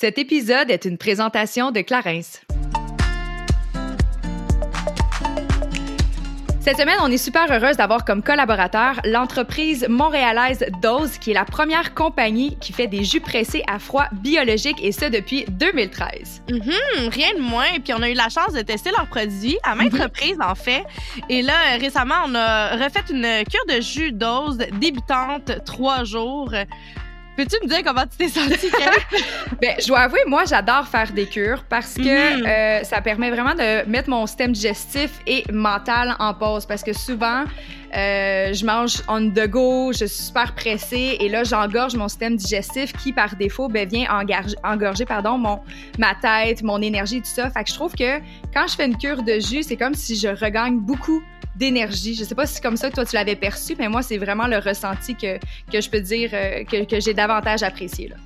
Cet épisode est une présentation de Clarence. Cette semaine, on est super heureuse d'avoir comme collaborateur l'entreprise montréalaise Dose, qui est la première compagnie qui fait des jus pressés à froid biologiques et ce depuis 2013. Mhm, rien de moins. Puis on a eu la chance de tester leurs produits à maintes Mhm. reprises, en fait. Et là, récemment, on a refait une cure de jus Dose débutante trois jours. Peux-tu me dire comment tu t'es sentie? Ben, je dois avouer, moi, j'adore faire des cures parce que Mhm. euh, ça permet vraiment de mettre mon système digestif et mental en pause. Parce que souvent, euh, je mange on the go, je suis super pressée et là, j'engorge mon système digestif qui, par défaut, ben, vient engar- engorger pardon, mon, ma tête, mon énergie, tout ça. Fait que je trouve que quand je fais une cure de jus, c'est comme si je regagne beaucoup d'énergie. Je sais pas si c'est comme ça que toi tu l'avais perçu, mais moi c'est vraiment le ressenti que, que je peux dire euh, que, que j'ai davantage apprécié. Là.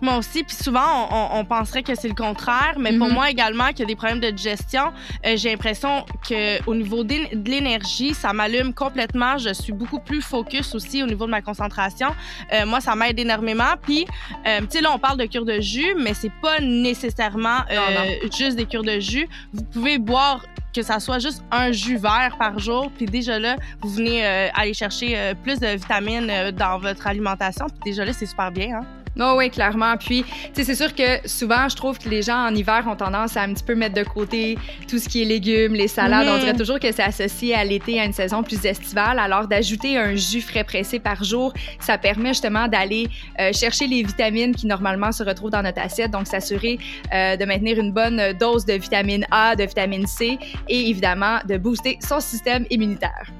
Moi aussi. Puis souvent, on, on- on penserait que c'est le contraire. Mais pour Mhm. moi également, qu'il y a des problèmes de digestion, euh, j'ai l'impression qu'au niveau de l'énergie, ça m'allume complètement. Je suis beaucoup plus focus aussi au niveau de ma concentration. Euh, moi, ça m'aide énormément. Puis, euh, tu sais, là, on parle de cure de jus, mais c'est pas nécessairement euh, Non, juste des cures de jus. Vous pouvez boire que ça soit juste un jus vert par jour, puis déjà là, vous venez euh, aller chercher euh, plus de vitamines euh, dans votre alimentation, puis déjà là, c'est super bien. Hein? Non, oui, clairement. Puis, tu sais, c'est sûr que souvent, je trouve que les gens en hiver ont tendance à un petit peu mettre de côté tout ce qui est légumes, les salades. On dirait toujours que c'est associé à l'été, à une saison plus estivale. Alors, d'ajouter un jus frais pressé par jour, ça permet justement d'aller euh, chercher les vitamines qui normalement se retrouvent dans notre assiette. Donc, s'assurer euh, de maintenir une bonne dose de vitamine A, de vitamine C et évidemment de booster son système immunitaire.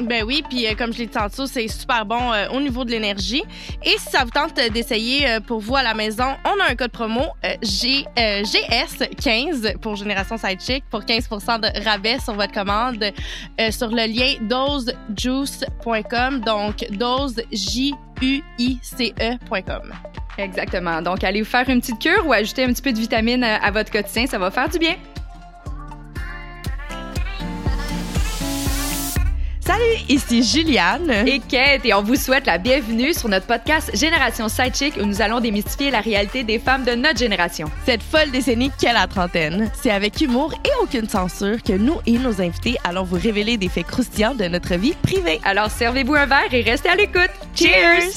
Ben oui, puis euh, comme je l'ai dit tantôt, c'est super bon euh, au niveau de l'énergie. Et si ça vous tente euh, d'essayer pour vous à la maison, on a un code promo G, euh, GS15 pour Génération Sidechick pour 15% de rabais sur votre commande sur le lien dosejuice.com. Donc, dose. Exactement. Donc, allez vous faire une petite cure ou ajouter un petit peu de vitamine à votre quotidien, ça va faire du bien. Salut, ici Juliane. et Kate et on vous souhaite la bienvenue sur notre podcast Génération Sidechick où nous allons démystifier la réalité des femmes de notre génération. Cette folle décennie qu'est la trentaine. C'est avec humour et aucune censure que nous et nos invités allons vous révéler des faits croustillants de notre vie privée. Alors servez-vous un verre et restez à l'écoute. Cheers!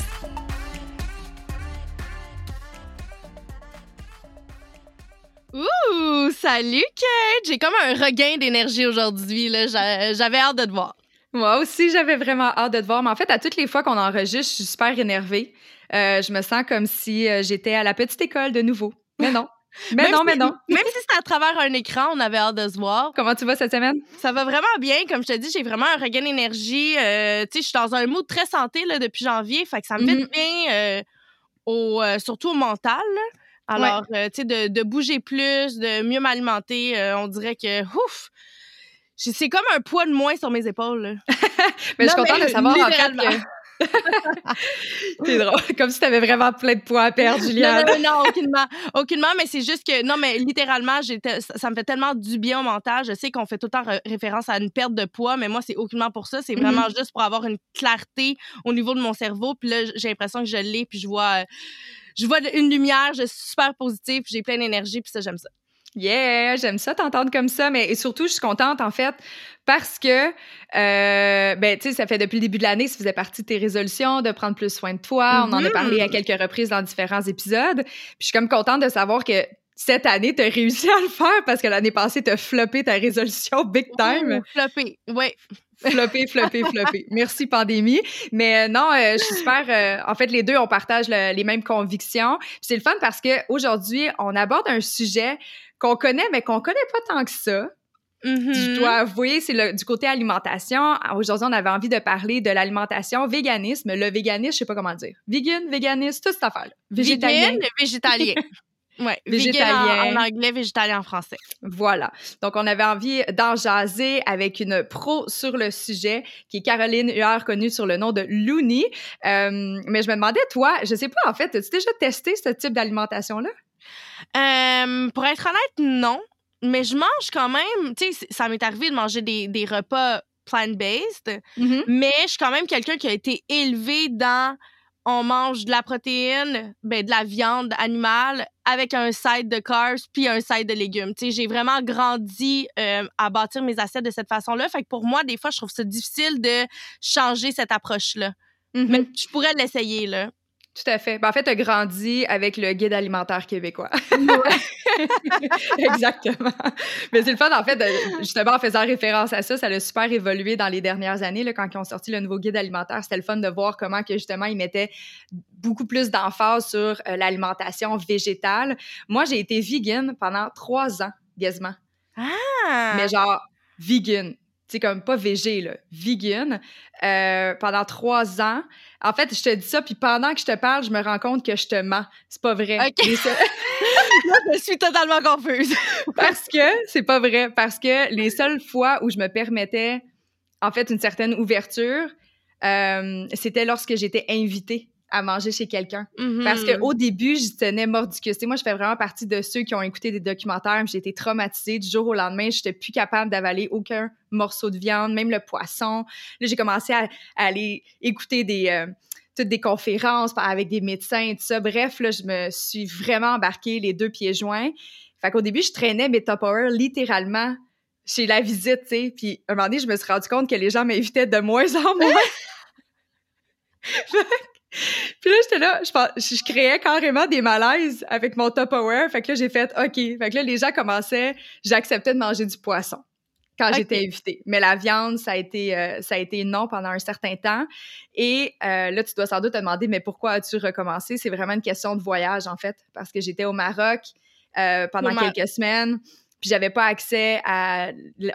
Ouh, salut Kate! J'ai comme un regain d'énergie aujourd'hui. là. J'avais hâte de te voir. Moi aussi, j'avais vraiment hâte de te voir. Mais en fait, à toutes les fois qu'on enregistre, je suis super énervée. Euh, je me sens comme si euh, j'étais à la petite école de nouveau. Mais non. Mais Même non, si- mais non. Même si c'est à travers un écran, on avait hâte de se voir. Comment tu vas cette semaine? Ça va vraiment bien. Comme je te dis, j'ai vraiment un regain d'énergie. Euh, tu sais, je suis dans un mood très santé là, depuis janvier. Fait que ça me fait Mhm. du bien, euh, au, euh, surtout au mental. là. Alors, tu sais, de, de bouger plus, de mieux m'alimenter, on dirait que, ouf, c'est comme un poids de moins sur mes épaules. là. Mais je suis contente mais de savoir en fait que. C'est drôle. Comme si tu avais vraiment plein de poids à perdre, Juliane. Non, non, non, aucunement. Aucunement, mais c'est juste que, non, mais littéralement, ça me fait tellement du bien au mental. Je sais qu'on fait tout le temps ré- référence à une perte de poids, mais moi, c'est aucunement pour ça. C'est vraiment juste pour avoir une clarté au niveau de mon cerveau. Puis là, j'ai l'impression que je l'ai, puis je vois, je vois une lumière, je suis super positive, puis j'ai plein d'énergie, puis ça, j'aime ça. Yeah, j'aime ça t'entendre comme ça, mais et surtout, je suis contente en fait parce que, euh, ben, tu sais, ça fait depuis le début de l'année, ça faisait partie de tes résolutions de prendre plus soin de toi. On en a Mhm. parlé à quelques reprises dans différents épisodes. Puis je suis comme contente de savoir que cette année, tu as réussi à le faire parce que l'année passée, tu as floppé ta résolution big time. Floppé, ouais. Floppé, floppé, floppé. Merci, pandémie. Mais euh, non, euh, je suis super. euh, en fait, les deux, on partage le- les mêmes convictions. C'est le fun parce qu'aujourd'hui, on aborde un sujet qu'on connaît, mais qu'on connaît pas tant que ça. Mhm. Je dois avouer, c'est du côté alimentation. Aujourd'hui, on avait envie de parler de l'alimentation, véganisme. Le véganisme, je sais pas comment dire. Vegan, véganisme, toute cette affaire. Végétalien. Vegan, végétalien. Ouais, Végétalien. végétalien. En, en anglais, végétalien en français. Voilà. Donc, on avait envie d'en jaser avec une pro sur le sujet, qui est Caroline Huard, connue sur le nom de Looney. Euh, mais je me demandais, toi, je sais pas, en fait, as-tu déjà testé ce type d'alimentation-là? Euh, pour être honnête, non. Mais je mange quand même. Tu sais, ça m'est arrivé de manger des, des repas plant-based, Mm-hmm. mais je suis quand même quelqu'un qui a été élevé dans on mange de la protéine, ben, de la viande animale avec un side de carbs puis un side de légumes. Tu sais, j'ai vraiment grandi euh, à bâtir mes assiettes de cette façon-là. Fait que pour moi, des fois, je trouve ça difficile de changer cette approche-là. Mhm. Mais je pourrais l'essayer, là. Tout à fait. Ben, en fait, tu as grandi avec le guide alimentaire québécois. Exactement. Mais c'est le fun, en fait, de- justement, en faisant référence à ça, ça a super évolué dans les dernières années. Là, quand ils ont sorti le nouveau guide alimentaire, c'était le fun de voir comment que justement, ils mettaient beaucoup plus d'emphase sur euh, l'alimentation végétale. Moi, j'ai été vegan pendant trois ans, quasiment. Ah! Mais genre, vegan. Tu sais, comme pas végé, là. Vegan. euh, pendant trois ans. En fait, je te dis ça, puis pendant que je te parle, je me rends compte que je te mens. C'est pas vrai. Ok. Seuls- Là, je suis totalement confuse. parce que c'est pas vrai. Parce que les seules fois où je me permettais, en fait, une certaine ouverture, euh, c'était lorsque j'étais invitée à manger chez quelqu'un. Parce Mhm. qu'au début, je tenais sais, moi, je fais vraiment partie de ceux qui ont écouté des documentaires. J'ai été traumatisée du jour au lendemain. Je n'étais plus capable d'avaler aucun morceau de viande, même le poisson. Là, j'ai commencé à, à aller écouter des, euh, toutes des conférences avec des médecins et tout ça. Bref, là, je me suis vraiment embarquée les deux pieds joints. Fait qu'au début, je traînais mes Tupperware littéralement chez la visite, tu sais. Puis, un moment donné, je me suis rendu compte que les gens m'invitaient de moins en moins. Puis là, j'étais là, je, créais carrément des malaises avec mon Tupperware. Fait que là, j'ai fait OK. Fait que là, les gens commençaient, j'acceptais de manger du poisson quand j'étais invitée. Mais la viande, ça a été, euh, ça a été non pendant un certain temps. Et euh, là, tu dois sans doute te demander, mais pourquoi as-tu recommencé? C'est vraiment une question de voyage, en fait, parce que j'étais au Maroc euh, pendant Au Mar- quelques semaines. Puis j'avais pas accès à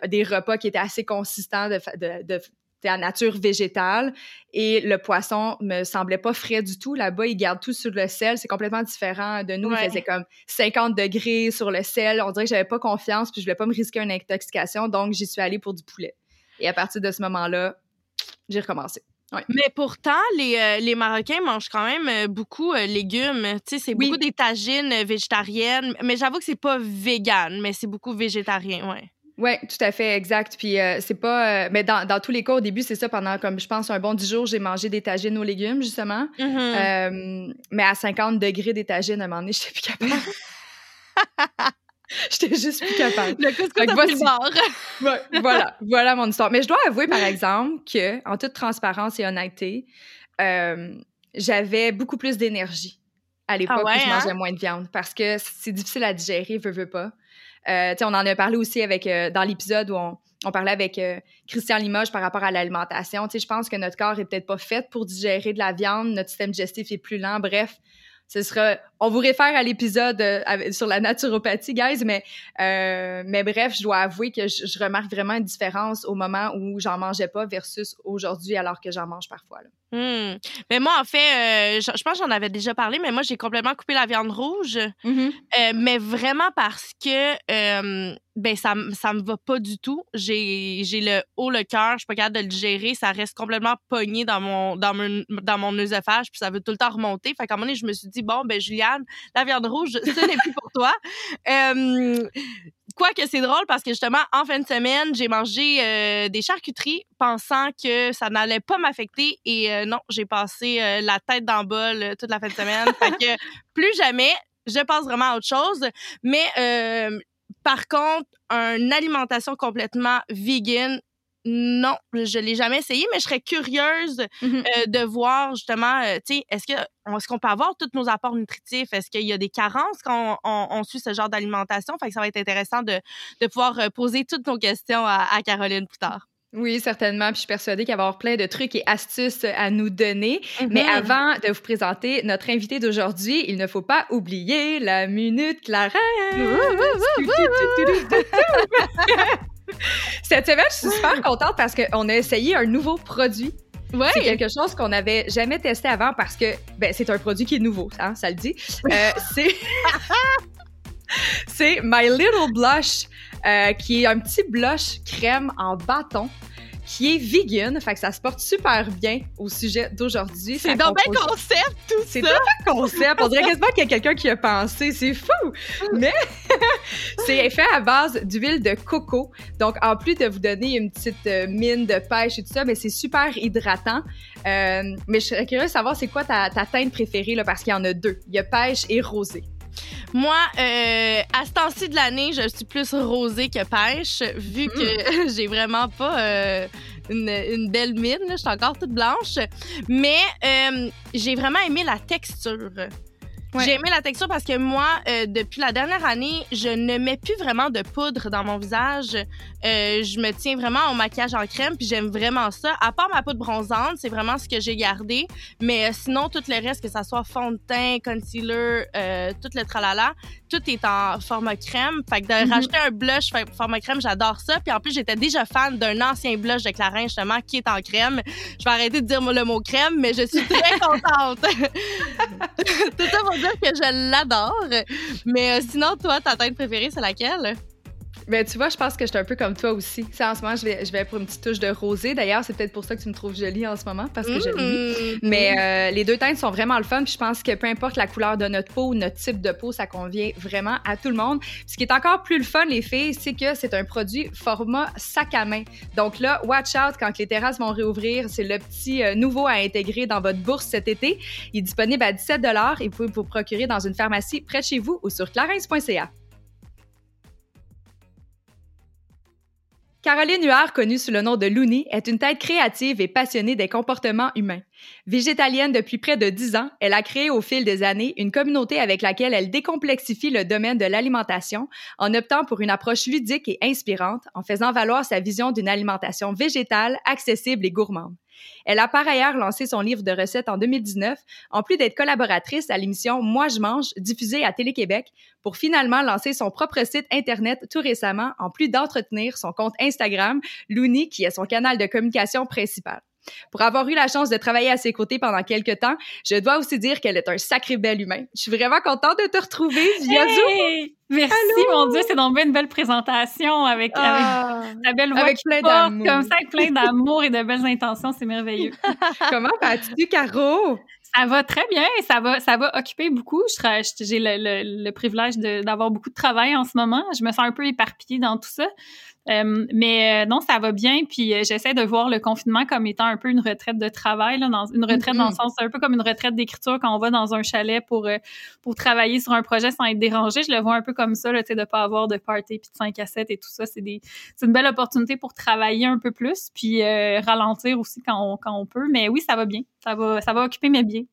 des repas qui étaient assez consistants de, fa- de, de, la nature végétale. Et le poisson me semblait pas frais du tout. Là-bas, ils gardent tout sur le sel. C'est complètement différent de nous. Ouais. Il faisait comme 50 degrés sur le sel. On dirait que j'avais pas confiance, puis je voulais pas me risquer une intoxication. Donc, j'y suis allée pour du poulet. Et à partir de ce moment-là, j'ai recommencé. Mais pourtant, les, euh, les Marocains mangent quand même euh, beaucoup euh, légumes. Tu sais, c'est Oui. beaucoup des tagines euh, végétariennes. Mais j'avoue que c'est pas vegan, mais c'est beaucoup végétarien, ouais. Oui, tout à fait, exact. Puis euh, c'est pas. euh, mais dans, dans tous les cas, au début, c'est ça. Pendant, comme je pense, un bon 10 jours, j'ai mangé des tagines aux légumes, justement. Mhm. Euh, mais à 50 degrés des tagines, à un moment donné, j'étais plus capable. j'étais juste plus capable. le pris le voici. Ouais, voilà, voilà mon histoire. Mais je dois avouer, par exemple, que, en toute transparence et honnêteté, j'avais beaucoup plus d'énergie à l'époque Ah ouais, où je hein? mangeais moins de viande parce que c'est difficile à digérer, veux, veux pas. Euh, on en a parlé aussi avec, euh, dans l'épisode où on, parlait avec euh, Christian Limoges par rapport à l'alimentation. Je pense que notre corps est peut-être pas fait pour digérer de la viande, notre système digestif est plus lent. Bref, ce sera. On vous réfère à l'épisode euh, sur la naturopathie, guys, mais euh, mais bref, je dois avouer que je, je remarque vraiment une différence au moment où j'en mangeais pas versus aujourd'hui alors que j'en mange parfois. là. Hmm. Mais moi, en fait, euh, je, je pense que j'en avais déjà parlé, mais moi, j'ai complètement coupé la viande rouge. Euh, mais vraiment parce que ben ça ça me va pas du tout. J'ai le haut le cœur, je suis pas capable de le digérer, ça reste complètement pogné dans mon dans mon dans mon œsophage, puis ça veut tout le temps remonter. Fait qu'à un moment donné, je me suis dit bon ben La viande rouge, ce n'est plus pour toi. Euh, Quoique c'est drôle parce que justement, en fin de semaine, j'ai mangé euh, des charcuteries pensant que ça n'allait pas m'affecter et euh, non, j'ai passé la tête dans le bol toute la fin de semaine. plus jamais, je passe vraiment à autre chose. Mais par contre, une alimentation complètement vegan, non, je l'ai jamais essayé, mais je serais curieuse Mhm. euh, de voir justement, euh, tu sais, est-ce que est-ce qu'on peut avoir tous nos apports nutritifs? Est-ce qu'il y a des carences quand on, on- on suit ce genre d'alimentation? Fait que ça va être intéressant de, de pouvoir euh, poser toutes nos questions à, à Caroline plus tard. Oui, certainement. Puis je suis persuadée qu'il va y avoir plein de trucs et astuces à nous donner. Mais Mhm. avant de vous présenter notre invité d'aujourd'hui, il ne faut pas oublier la minute Clarence. Cette semaine, je suis super contente parce qu'on a essayé un nouveau produit. Ouais. C'est quelque chose qu'on n'avait jamais testé avant parce que ben, c'est un produit qui est nouveau, hein, ça le dit. Euh, c'est c'est My Little Blush, euh, qui est un petit blush crème en bâton qui est vegan. Fait que ça se porte super bien au sujet d'aujourd'hui. C'est dans un concept, tout ça. C'est un concept. On dirait quasiment qu'il y a quelqu'un qui a pensé. C'est fou! Mais c'est fait à base d'huile de coco. Donc, en plus de vous donner une petite euh, mine de pêche et tout ça, mais c'est super hydratant. Euh, mais je serais curieuse de savoir c'est quoi ta, ta teinte préférée, là, parce qu'il y en a deux. Il y a pêche et rosé. Moi, euh, à ce temps-ci de l'année, je suis plus rosée que pêche, vu que hmm. j'ai vraiment pas euh, une, belle mine. Je suis encore toute blanche. Mais euh, j'ai vraiment aimé la texture. J'ai aimé la texture parce que moi, euh, depuis la dernière année, je ne mets plus vraiment de poudre dans mon visage. Euh, je me tiens vraiment au maquillage en crème, puis j'aime vraiment ça. À part ma poudre bronzante, c'est vraiment ce que j'ai gardé. Mais euh, sinon, tout le reste, que ça soit fond de teint, concealer, tout le tralala, tout est en format crème. Fait que de mhm. racheter un blush format crème, j'adore ça. Puis en plus, j'étais déjà fan d'un ancien blush de Clarins, justement, qui est en crème. Je vais arrêter de dire le mot crème, mais je suis très contente. tout ça pour dire que je l'adore. Mais euh, sinon, toi, ta teinte préférée, c'est laquelle? Ben, tu vois, je pense que je suis un peu comme toi aussi. en ce moment, je vais, je vais pour une petite touche de rosé. D'ailleurs, c'est peut-être pour ça que tu me trouves jolie en ce moment, parce que je l'ai mm-hmm. Mais euh, les deux teintes sont vraiment le fun. Puis je pense que peu importe la couleur de notre peau ou notre type de peau, ça convient vraiment à tout le monde. ce qui est encore plus le fun, les filles, c'est que c'est un produit format sac à main. Donc là, watch out quand les terrasses vont réouvrir. C'est le petit euh, nouveau à intégrer dans votre bourse cet été. Il est disponible à 17 et vous pouvez vous procurer dans une pharmacie près de chez vous ou sur clarins.ca. Caroline Huard, connue sous le nom de Looney, est une tête créative et passionnée des comportements humains. Végétalienne depuis près de dix ans, elle a créé au fil des années une communauté avec laquelle elle décomplexifie le domaine de l'alimentation en optant pour une approche ludique et inspirante, en faisant valoir sa vision d'une alimentation végétale, accessible et gourmande. Elle a par ailleurs lancé son livre de recettes en 2019, en plus d'être collaboratrice à l'émission Moi je mange, diffusée à Télé-Québec, pour finalement lancer son propre site Internet tout récemment, en plus d'entretenir son compte Instagram, Looney, qui est son canal de communication principal. Pour avoir eu la chance de travailler à ses côtés pendant quelques temps, je dois aussi dire qu'elle est un sacré bel humain. Je suis vraiment contente de te retrouver via Merci, mon Dieu, c'est donc une belle présentation avec, ah, ta belle voix avec plein d'amour. comme ça, avec plein d'amour et de belles intentions, c'est merveilleux. Comment vas-tu, Caro? Ça va très bien, ça va, ça va occuper beaucoup. J'ai le, le, privilège d'avoir beaucoup de travail en ce moment. Je me sens un peu éparpillée dans tout ça. Euh, mais euh, non, ça va bien. Puis euh, j'essaie de voir le confinement comme étant un peu une retraite de travail, là, dans, une retraite dans le sens, un peu comme une retraite d'écriture quand on va dans un chalet pour pour travailler sur un projet sans être dérangé. Je le vois un peu comme ça, là, de pas avoir de party puis de 5 à 7 et tout ça. C'est des c'est une belle opportunité pour travailler un peu plus puis ralentir aussi quand on, quand on peut. Mais oui, ça va bien. Ça va ça va occuper mes biens.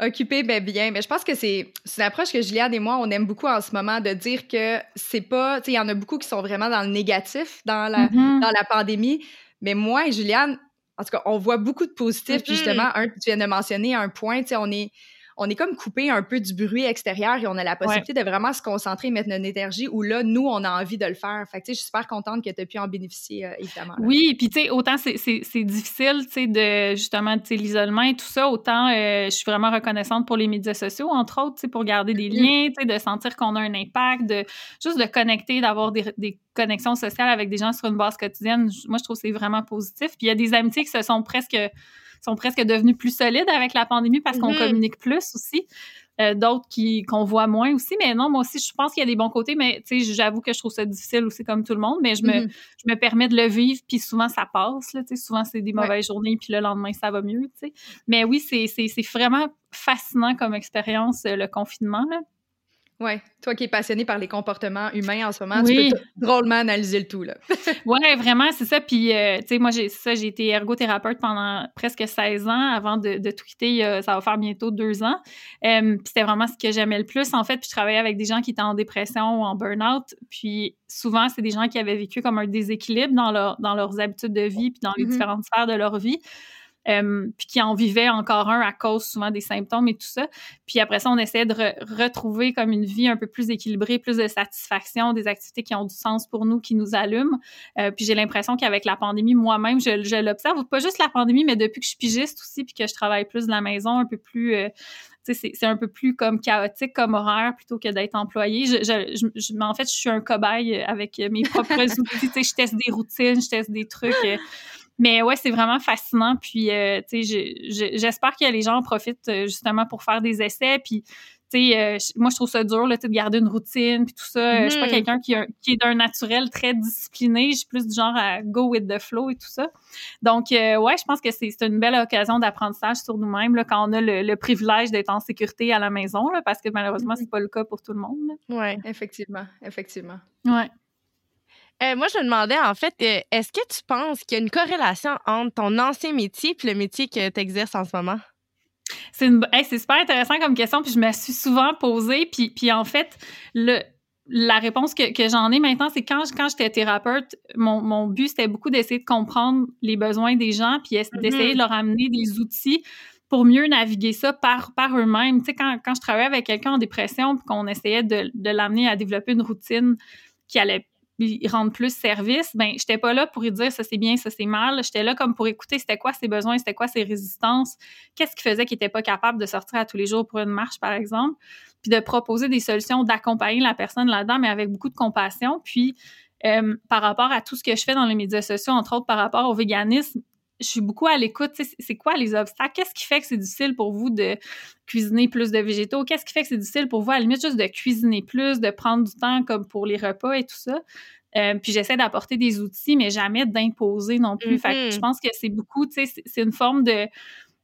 Occupé, ben bien. Mais je pense que c'est une approche que Juliane et moi, on aime beaucoup en ce moment de dire que c'est pas. Tu sais, il y en a beaucoup qui sont vraiment dans le négatif dans la, mm-hmm. dans la pandémie. Mais moi et Juliane, en tout cas, on voit beaucoup de positifs. Puis mm-hmm. justement, un, tu viens de mentionner un point, tu sais, on est on est comme coupé un peu du bruit extérieur et on a la possibilité de vraiment se concentrer et mettre notre énergie où là, nous, on a envie de le faire. Fait que, tu sais, je suis super contente que tu aies pu en bénéficier, euh, évidemment. Oui, puis tu sais, autant c'est difficile, tu sais, de justement, tu sais, l'isolement et tout ça, autant euh, je suis vraiment reconnaissante pour les médias sociaux, entre autres, tu sais, pour garder des mm-hmm. liens, tu sais, de sentir qu'on a un impact, de juste de connecter, d'avoir des, des connexions sociales avec des gens sur une base quotidienne. Moi, je trouve que c'est vraiment positif. Puis il y a des amitiés qui se sont presque sont presque devenus plus solides avec la pandémie parce qu'on mhm. communique plus aussi. Euh, d'autres qui qu'on voit moins aussi mais non moi aussi je pense qu'il y a des bons côtés mais tu sais j'avoue que je trouve ça difficile aussi comme tout le monde mais je me mhm. je me permets de le vivre puis souvent ça passe là tu sais souvent c'est des mauvaises journées puis le lendemain ça va mieux tu sais mais oui c'est c'est vraiment fascinant comme expérience euh, le confinement là Ouais, toi qui es passionné par les comportements humains en ce moment, tu peux drôlement analyser le tout ouais, vraiment, c'est ça. Puis euh, tu sais, moi j'ai ça, j'ai été ergothérapeute pendant presque 16 ans avant de, de tweeter. ça va faire bientôt deux ans. puis c'était vraiment ce que j'aimais le plus en fait. Puis je travaillais avec des gens qui étaient en dépression ou en burn-out. Puis souvent c'est des gens qui avaient vécu comme un déséquilibre dans leur dans leurs habitudes de vie puis dans les mm-hmm. différentes sphères de leur vie. Euh, puis qui en vivait encore un à cause souvent des symptômes et tout ça. Puis après ça, on essayait de retrouver comme une vie un peu plus équilibrée, plus de satisfaction, des activités qui ont du sens pour nous, qui nous allument. Euh, puis j'ai l'impression qu'avec la pandémie, moi-même, je, l'observe, pas juste la pandémie, mais depuis que je suis pigiste aussi, puis que je travaille plus de la maison, un peu plus... Euh, c'est un peu plus comme chaotique comme horaire plutôt que d'être employé. Je, en fait, je suis un cobaye avec mes propres outils. Je teste des routines, je teste des trucs. Mais ouais, c'est vraiment fascinant. Puis, euh, tu sais, j'espère que les gens en profitent justement pour faire des essais. Puis, euh, moi, je trouve ça dur là, de garder une routine puis tout ça. Je suis pas mm-hmm. quelqu'un qui, qui, est d'un naturel très discipliné. Je suis plus du genre à go with the flow et tout ça. Donc, euh, ouais, je pense que c'est une belle occasion d'apprentissage sur nous-mêmes quand on a le, privilège d'être en sécurité à la maison, là, parce que malheureusement, c'est pas le cas pour tout le monde. Oui, effectivement, effectivement. Ouais. Euh, moi, je me demandais, en fait, est-ce que tu penses qu'il y a une corrélation entre ton ancien métier et le métier que tu exerces en ce moment? C'est une... super intéressant comme question, puis je me suis souvent posée, puis, puis en fait, le, la réponse que, que j'en ai maintenant, c'est quand, quand j'étais thérapeute, mon, mon but, c'était beaucoup d'essayer de comprendre les besoins des gens, puis mm-hmm. d'essayer de leur amener des outils pour mieux naviguer ça par, par eux-mêmes. Tu sais, quand, quand je travaillais avec quelqu'un en dépression, puis qu'on essayait de, de l'amener à développer une routine qui allait lui rendre plus service, ben j'étais pas là pour lui dire ça c'est bien, ça c'est mal. J'étais là comme pour écouter c'était quoi ses besoins, c'était quoi ses résistances, qu'est-ce qui faisait qu'il était pas capable de sortir à tous les jours pour une marche par exemple, puis de proposer des solutions, d'accompagner la personne là-dedans, mais avec beaucoup de compassion. Puis euh, par rapport à tout ce que je fais dans les médias sociaux, entre autres par rapport au véganisme, je suis beaucoup à l'écoute. C'est quoi les obstacles? Qu'est-ce qui fait que c'est difficile pour vous de cuisiner plus de végétaux? Qu'est-ce qui fait que c'est difficile pour vous, à la limite, juste de cuisiner plus, de prendre du temps comme pour les repas et tout ça? Euh, puis j'essaie d'apporter des outils, mais jamais d'imposer non plus. Fait que je mm-hmm. pense que c'est beaucoup, tu sais, c'est une forme de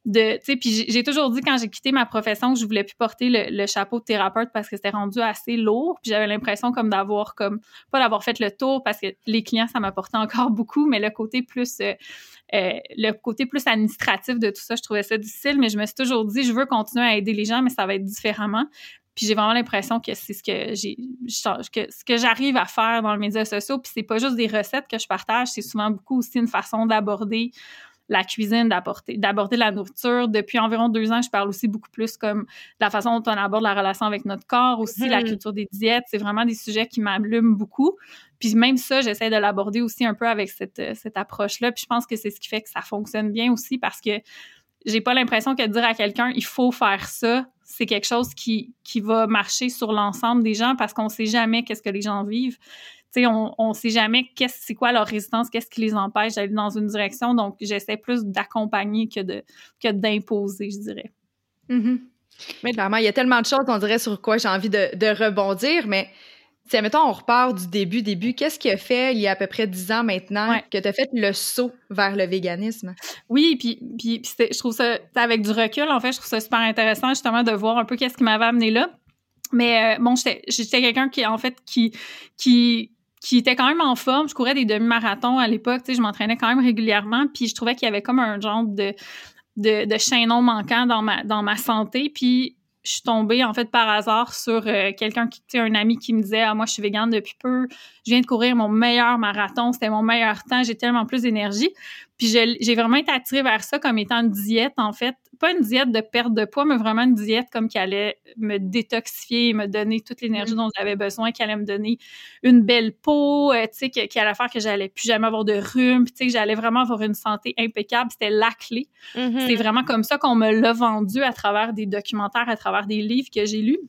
puis j'ai toujours dit quand j'ai quitté ma profession que je voulais plus porter le, chapeau de thérapeute parce que c'était rendu assez lourd puis j'avais l'impression comme d'avoir comme pas d'avoir fait le tour parce que les clients ça m'apportait encore beaucoup mais le côté plus euh, euh, le côté plus administratif de tout ça je trouvais ça difficile mais je me suis toujours dit je veux continuer à aider les gens mais ça va être différemment. Puis j'ai vraiment l'impression que c'est ce que j'arrive à faire dans les médias sociaux puis c'est pas juste des recettes que je partage c'est souvent beaucoup aussi une façon d'aborder la cuisine, d'aborder la nourriture. Depuis environ deux ans, je parle aussi beaucoup plus comme la façon dont on aborde la relation avec notre corps, aussi la mm-hmm. culture des diètes. C'est vraiment des sujets qui m'allument beaucoup. Puis même ça, j'essaie de l'aborder aussi un peu avec cette, cette approche-là. Puis je pense que c'est ce qui fait que ça fonctionne bien aussi parce que j'ai pas l'impression que de dire à quelqu'un il faut faire ça, c'est quelque chose qui, qui va marcher sur l'ensemble des gens parce qu'on sait jamais qu'est-ce que les gens vivent sais, on ne sait jamais qu'est-ce, c'est quoi leur résistance, qu'est-ce qui les empêche d'aller dans une direction. Donc, j'essaie plus d'accompagner que de que d'imposer, je dirais. Mm-hmm. Mais clairement, il y a tellement de choses, on dirait, sur quoi j'ai envie de, de rebondir, mais mettons, on repart du début, début, qu'est-ce qui a fait, il y a à peu près dix ans maintenant, que tu as fait le saut vers le véganisme? Oui, puis, puis, je trouve ça, avec du recul, en fait, je trouve ça super intéressant, justement, de voir un peu qu'est-ce qui m'avait amené là. Mais euh, bon, j'étais quelqu'un qui, en fait, qui, qui, qui était quand même en forme. Je courais des demi-marathons à l'époque, tu sais, je m'entraînais quand même régulièrement, puis je trouvais qu'il y avait comme un genre de, de, de chaînon manquant dans ma, dans ma santé. Puis je suis tombée en fait par hasard sur euh, quelqu'un qui était un ami qui me disait ah moi je suis végane depuis peu je viens de courir mon meilleur marathon c'était mon meilleur temps j'ai tellement plus d'énergie puis j'ai vraiment été attirée vers ça comme étant une diète en fait pas une diète de perte de poids mais vraiment une diète comme qui allait me détoxifier me donner toute l'énergie mm. dont j'avais besoin qui allait me donner une belle peau euh, tu sais qui, allait faire que j'allais plus jamais avoir de rhume tu sais que j'allais vraiment avoir une santé impeccable c'était la clé mm-hmm. c'est vraiment comme ça qu'on me l'a vendu à travers des documentaires à travers des livres que j'ai lus.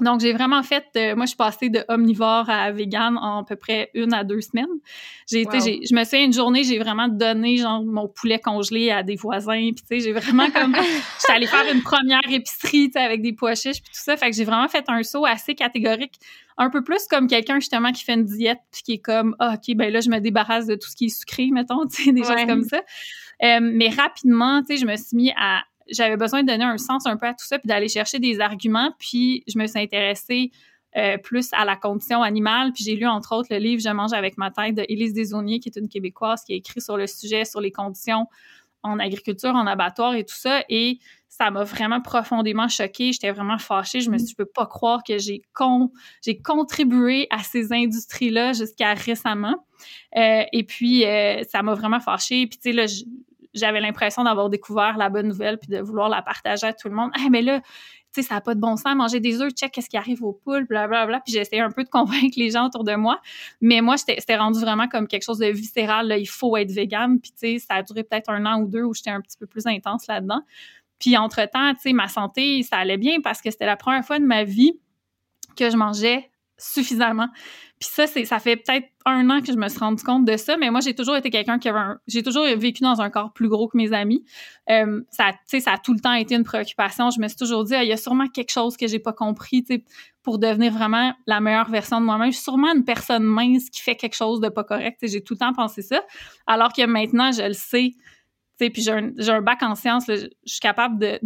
Donc, j'ai vraiment fait, euh, moi, je suis passée de omnivore à vegan en à peu près une à deux semaines. J'ai été, je me suis une journée, j'ai vraiment donné, genre, mon poulet congelé à des voisins. Puis, tu sais, j'ai vraiment comme, j'étais allée faire une première épicerie, tu sais, avec des pois chiches puis tout ça. Fait que j'ai vraiment fait un saut assez catégorique. Un peu plus comme quelqu'un, justement, qui fait une diète puis qui est comme, ah, OK, ben là, je me débarrasse de tout ce qui est sucré, mettons, tu sais, des choses comme ça. Euh, mais rapidement, tu sais, je me suis mis à j'avais besoin de donner un sens un peu à tout ça, puis d'aller chercher des arguments. Puis je me suis intéressée euh, plus à la condition animale. Puis j'ai lu entre autres le livre Je mange avec ma tête de Élise Desauniers, qui est une Québécoise qui a écrit sur le sujet, sur les conditions en agriculture, en abattoir et tout ça. Et ça m'a vraiment profondément choquée. J'étais vraiment fâchée. Je me suis dit, je peux pas croire que j'ai con, j'ai contribué à ces industries-là jusqu'à récemment. Euh, et puis, euh, ça m'a vraiment fâchée. Puis, tu sais, là, j'avais l'impression d'avoir découvert la bonne nouvelle puis de vouloir la partager à tout le monde. mais là, tu sais, ça n'a pas de bon sens, manger des œufs, check qu'est-ce qui arrive aux poules, blablabla. Bla, bla. Puis j'essayais un peu de convaincre les gens autour de moi. Mais moi, c'était rendu vraiment comme quelque chose de viscéral. Là, il faut être vegan. Puis, tu sais, ça a duré peut-être un an ou deux où j'étais un petit peu plus intense là-dedans. Puis, entre-temps, tu sais, ma santé, ça allait bien parce que c'était la première fois de ma vie que je mangeais suffisamment. Puis ça, c'est, ça fait peut-être un an que je me suis rendu compte de ça, mais moi, j'ai toujours été quelqu'un qui avait un, j'ai toujours vécu dans un corps plus gros que mes amis. Euh, ça, tu sais, ça a tout le temps été une préoccupation. Je me suis toujours dit, ah, il y a sûrement quelque chose que j'ai pas compris, pour devenir vraiment la meilleure version de moi-même. Je suis sûrement une personne mince qui fait quelque chose de pas correct. J'ai tout le temps pensé ça. Alors que maintenant, je le sais puis j'ai un, bac en sciences, je suis capable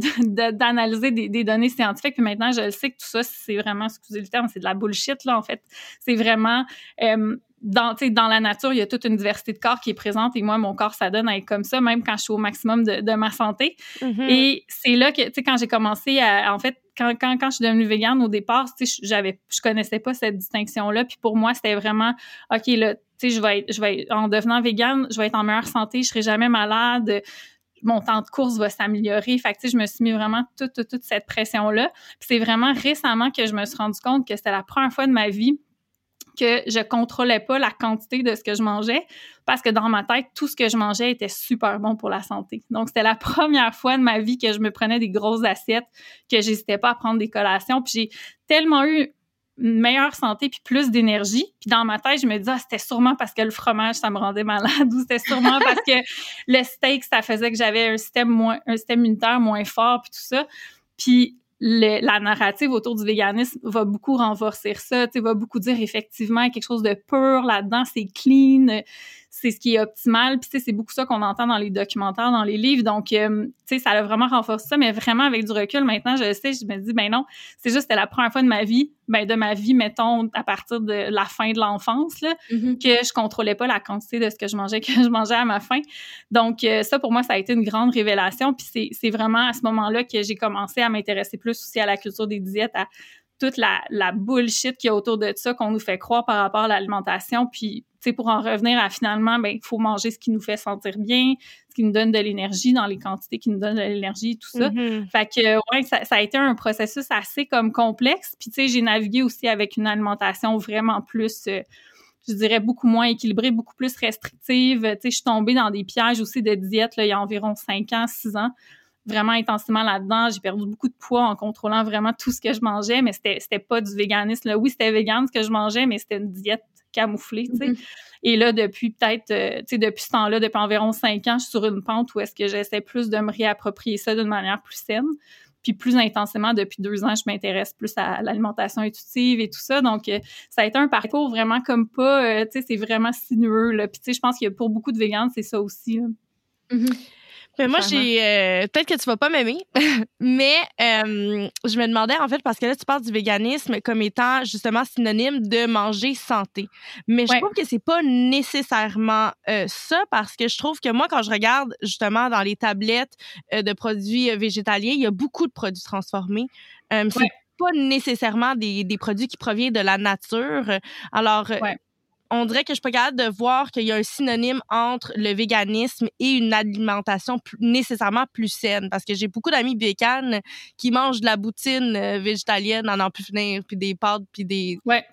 d'analyser de, des, données scientifiques. Puis maintenant, je le sais que tout ça, c'est vraiment, excusez le terme, c'est de la bullshit, là, en fait. C'est vraiment... Euh, dans, dans la nature, il y a toute une diversité de corps qui est présente et moi, mon corps, ça donne à être comme ça, même quand je suis au maximum de, ma santé. Mm-hmm. Et c'est là que, tu sais, quand j'ai commencé à, en fait, quand, quand, je suis devenue végane au départ, j'avais, je connaissais pas cette distinction-là. Puis pour moi, c'était vraiment, OK, là, tu sais, je vais je vais en devenant végane, je vais être en meilleure santé, je serai jamais malade mon temps de course va s'améliorer. Fait je me suis mis vraiment toute, toute, cette pression-là. C'est vraiment récemment que je me suis rendu compte que c'était la première fois de ma vie que je contrôlais pas la quantité de ce que je mangeais parce que dans ma tête, tout ce que je mangeais était super bon pour la santé. Donc, c'était la première fois de ma vie que je me prenais des grosses assiettes, que j'hésitais pas à prendre des collations. Puis j'ai tellement eu une meilleure santé puis plus d'énergie. Puis dans ma tête, je me disais, ah, c'était sûrement parce que le fromage, ça me rendait malade ou c'était sûrement parce que le steak, ça faisait que j'avais un système moins, un système immunitaire moins fort puis tout ça. Puis la narrative autour du véganisme va beaucoup renforcer ça, tu va beaucoup dire effectivement quelque chose de pur là-dedans, c'est clean, c'est ce qui est optimal. Puis c'est beaucoup ça qu'on entend dans les documentaires, dans les livres. Donc, euh, tu sais, ça a vraiment renforcé ça, mais vraiment avec du recul, maintenant, je sais, je me dis, ben non, c'est juste c'était la première fois de ma vie, ben de ma vie, mettons, à partir de la fin de l'enfance, là, mm-hmm. que je contrôlais pas la quantité de ce que je mangeais, que je mangeais à ma faim. Donc, euh, ça, pour moi, ça a été une grande révélation. Puis c'est vraiment à ce moment-là que j'ai commencé à m'intéresser plus aussi à la culture des diètes, à toute la, la bullshit qu'il y a autour de ça qu'on nous fait croire par rapport à l'alimentation. Puis, tu sais, pour en revenir à finalement, ben, il faut manger ce qui nous fait sentir bien, ce qui nous donne de l'énergie dans les quantités qui nous donnent de l'énergie, tout ça. Mm-hmm. Fait que, ouais, ça, a été un processus assez comme complexe. Puis, tu sais, j'ai navigué aussi avec une alimentation vraiment plus... Euh, je dirais beaucoup moins équilibrée, beaucoup plus restrictive. Tu sais, je suis tombée dans des pièges aussi de diète là, il y a environ 5 ans, 6 ans vraiment intensément là-dedans. J'ai perdu beaucoup de poids en contrôlant vraiment tout ce que je mangeais, mais c'était, c'était pas du véganisme. Là. Oui, c'était vegan ce que je mangeais, mais c'était une diète camouflée, tu sais. Mm-hmm. Et là, depuis peut-être, euh, tu sais, depuis ce temps-là, depuis environ cinq ans, je suis sur une pente où est-ce que j'essaie plus de me réapproprier ça d'une manière plus saine. Puis plus intensément, depuis deux ans, je m'intéresse plus à l'alimentation intuitive et tout ça. Donc, euh, ça a été un parcours vraiment comme pas, euh, tu sais, c'est vraiment sinueux. Là. Puis, tu sais, je pense que pour beaucoup de végans, c'est ça aussi. Là. Mm-hmm. Mais moi, j'ai. Euh, peut-être que tu vas pas m'aimer, mais euh, je me demandais, en fait, parce que là, tu parles du véganisme comme étant justement synonyme de manger santé. Mais je trouve que c'est pas nécessairement euh, ça, parce que je trouve que moi, quand je regarde justement dans les tablettes de produits végétaliens, il y a beaucoup de produits transformés. c'est pas nécessairement des, des, produits qui proviennent de la nature. Alors, on dirait que je suis pas capable de voir qu'il y a un synonyme entre le véganisme et une alimentation nécessairement plus saine. Parce que j'ai beaucoup d'amis véganes qui mangent de la boutine euh, végétalienne en en plus finir, puis des pâtes, puis des... Ouais.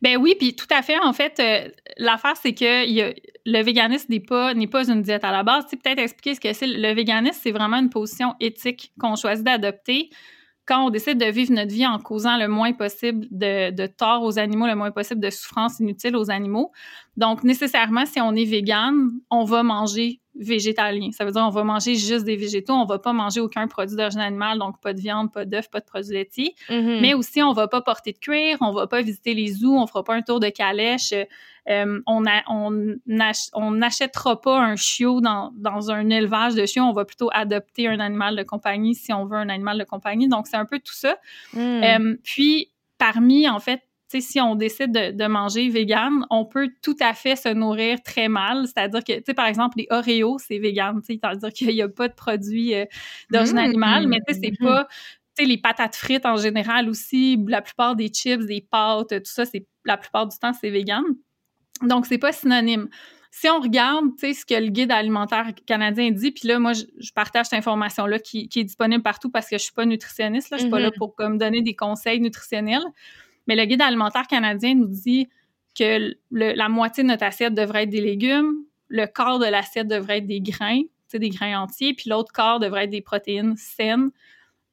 Ben oui, puis tout à fait. En fait, euh, l'affaire, c'est que le véganisme n'est pas, n'est pas une diète à la base. Tu peut-être expliquer ce que c'est. Le véganisme, c'est vraiment une position éthique qu'on choisit d'adopter quand on décide de vivre notre vie en causant le moins possible de, tort aux animaux, le moins possible de souffrance inutile aux animaux. Donc, nécessairement, si on est vegan, on va manger végétalien. Ça veut dire on va manger juste des végétaux, on va pas manger aucun produit d'origine animale, donc pas de viande, pas d'œufs, pas de produits laitiers. Mm-hmm. Mais aussi, on va pas porter de cuir, on va pas visiter les zoos, on fera pas un tour de calèche. Euh, on n'achètera pas un chiot dans, dans un élevage de chiots, on va plutôt adopter un animal de compagnie si on veut un animal de compagnie. Donc, c'est un peu tout ça. Mm. Euh, puis, parmi, en fait, si on décide de, manger vegan, on peut tout à fait se nourrir très mal. C'est-à-dire que, tu sais, par exemple, les Oreos, c'est vegan, c'est-à-dire qu'il n'y a pas de produits euh, d'origine mmh. animale, mais tu sais, c'est mmh. pas, tu sais, les patates frites en général aussi, la plupart des chips, des pâtes, tout ça, c'est la plupart du temps, c'est vegan. Donc, c'est pas synonyme. Si on regarde, tu sais, ce que le guide alimentaire canadien dit, puis là, moi, je, partage cette information-là qui, est disponible partout parce que je suis pas nutritionniste, là, je suis pas là mmh pour comme donner des conseils nutritionnels. Mais le guide alimentaire canadien nous dit que la moitié de notre assiette devrait être des légumes, le quart de l'assiette devrait être des grains, des grains entiers, puis l'autre quart devrait être des protéines saines,